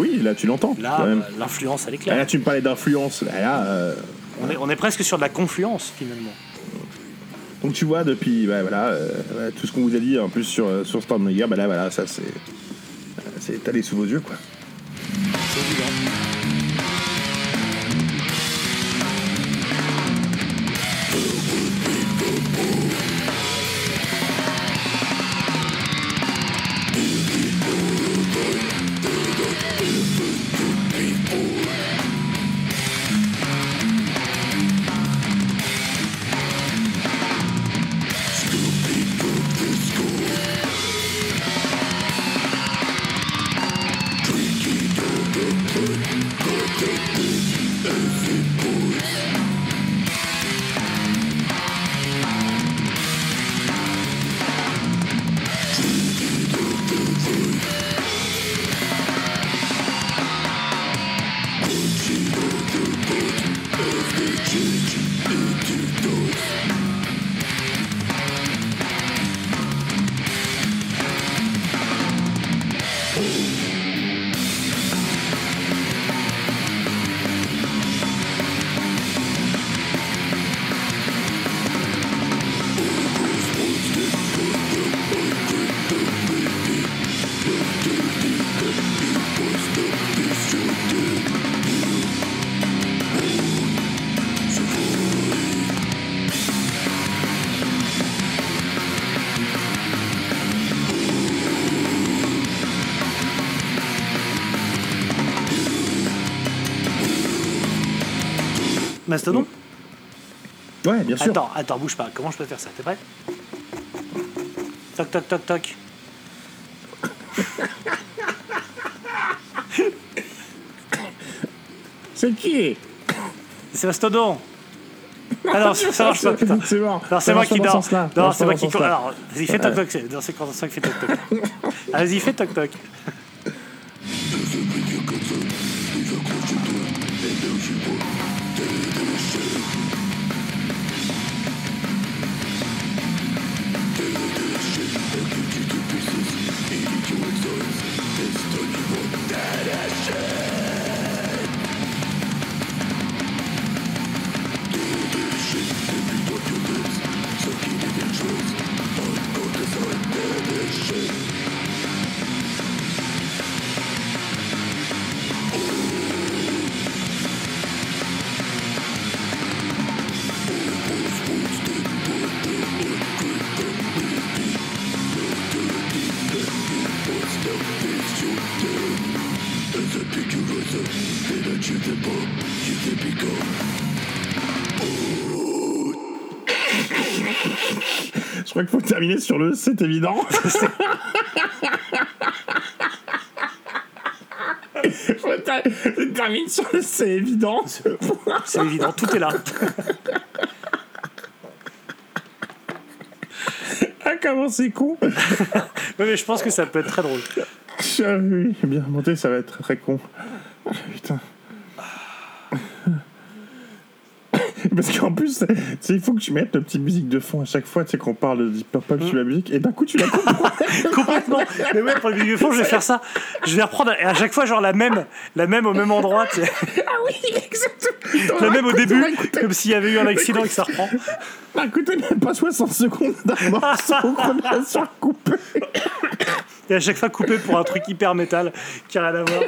Oui, là tu l'entends. Là, euh, l'influence, elle est claire. Là tu me parlais d'influence. Là, euh, On est, on est presque sur de la confluence, finalement. donc tu vois depuis bah, voilà, euh, tout ce qu'on vous a dit en plus sur, sur Stormbringer, bah là voilà, ça c'est. C'est étalé sous vos yeux quoi. Mastodon Ouais, bien sûr. Attends, attends, bouge pas. Comment je peux faire ça? T'es prêt? Toc, toc, toc, toc. C'est qui? C'est Mastodon Ah non, ça marche pas, putain. C'est mort. Non, c'est moi qui dors. dors. Non, c'est moi qui. Alors, vas-y, fais toc toc. C'est dans ces conditions que fais toc toc. Vas-y, fais toc toc. Je crois qu'il faut terminer sur le c'est évident. Ter- termine sur le c'est évident. C'est évident, tout est là. Ah, comment c'est con. Ouais, mais je pense que ça peut être très drôle. Ah oui, bien monté, ça va être très, très con. Ah, Putain. Parce qu'en plus, tu sais, il faut que tu mettes la petite musique de fond à chaque fois, tu sais, qu'on parle de Deep Purple sur la musique, et d'un coup, tu la coupes. (laughs) (laughs) Complètement. Mais ouais, pour le milieu fond, je vais faire ça. Je vais reprendre et à chaque fois, genre la même, la même au même endroit. tu sais. ah oui, exactement. La même au début, comme s'il y avait eu un accident et que ça reprend. écoutez même pas 60 secondes d'un morceau (laughs) qu'on a surcoupé. Et à chaque fois coupé pour un truc hyper métal qui a rien à voir.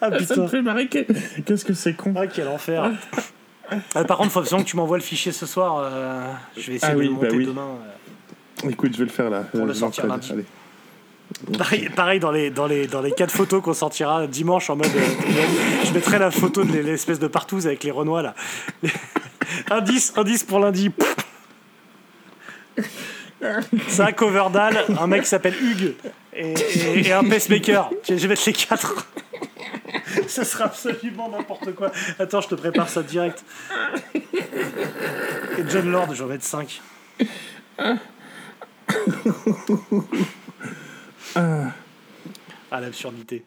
Ah Ça me putain. fait marrer. Qu'est-ce que c'est con. Ah quel enfer. Ah, par contre, faut absolument que tu m'envoies le fichier ce soir. euh, je vais essayer Ah de oui, le monter bah oui. demain. euh. Écoute, je vais le faire là. Pour le sortir lundi. allez. Pareil, pareil dans, les, dans, les, dans les quatre photos qu'on sortira dimanche en mode. euh, je mettrai la photo de l'espèce de partouze avec les Renois là. (laughs) indice, indice pour lundi. (laughs) C'est un cover d'Al, un mec qui s'appelle Hugues et, et- et un pacemaker. Je vais mettre les quatre. (laughs) Ça sera absolument n'importe quoi. Attends, je te prépare ça direct. Et John Lord, je vais mettre 5. Ah, l'absurdité.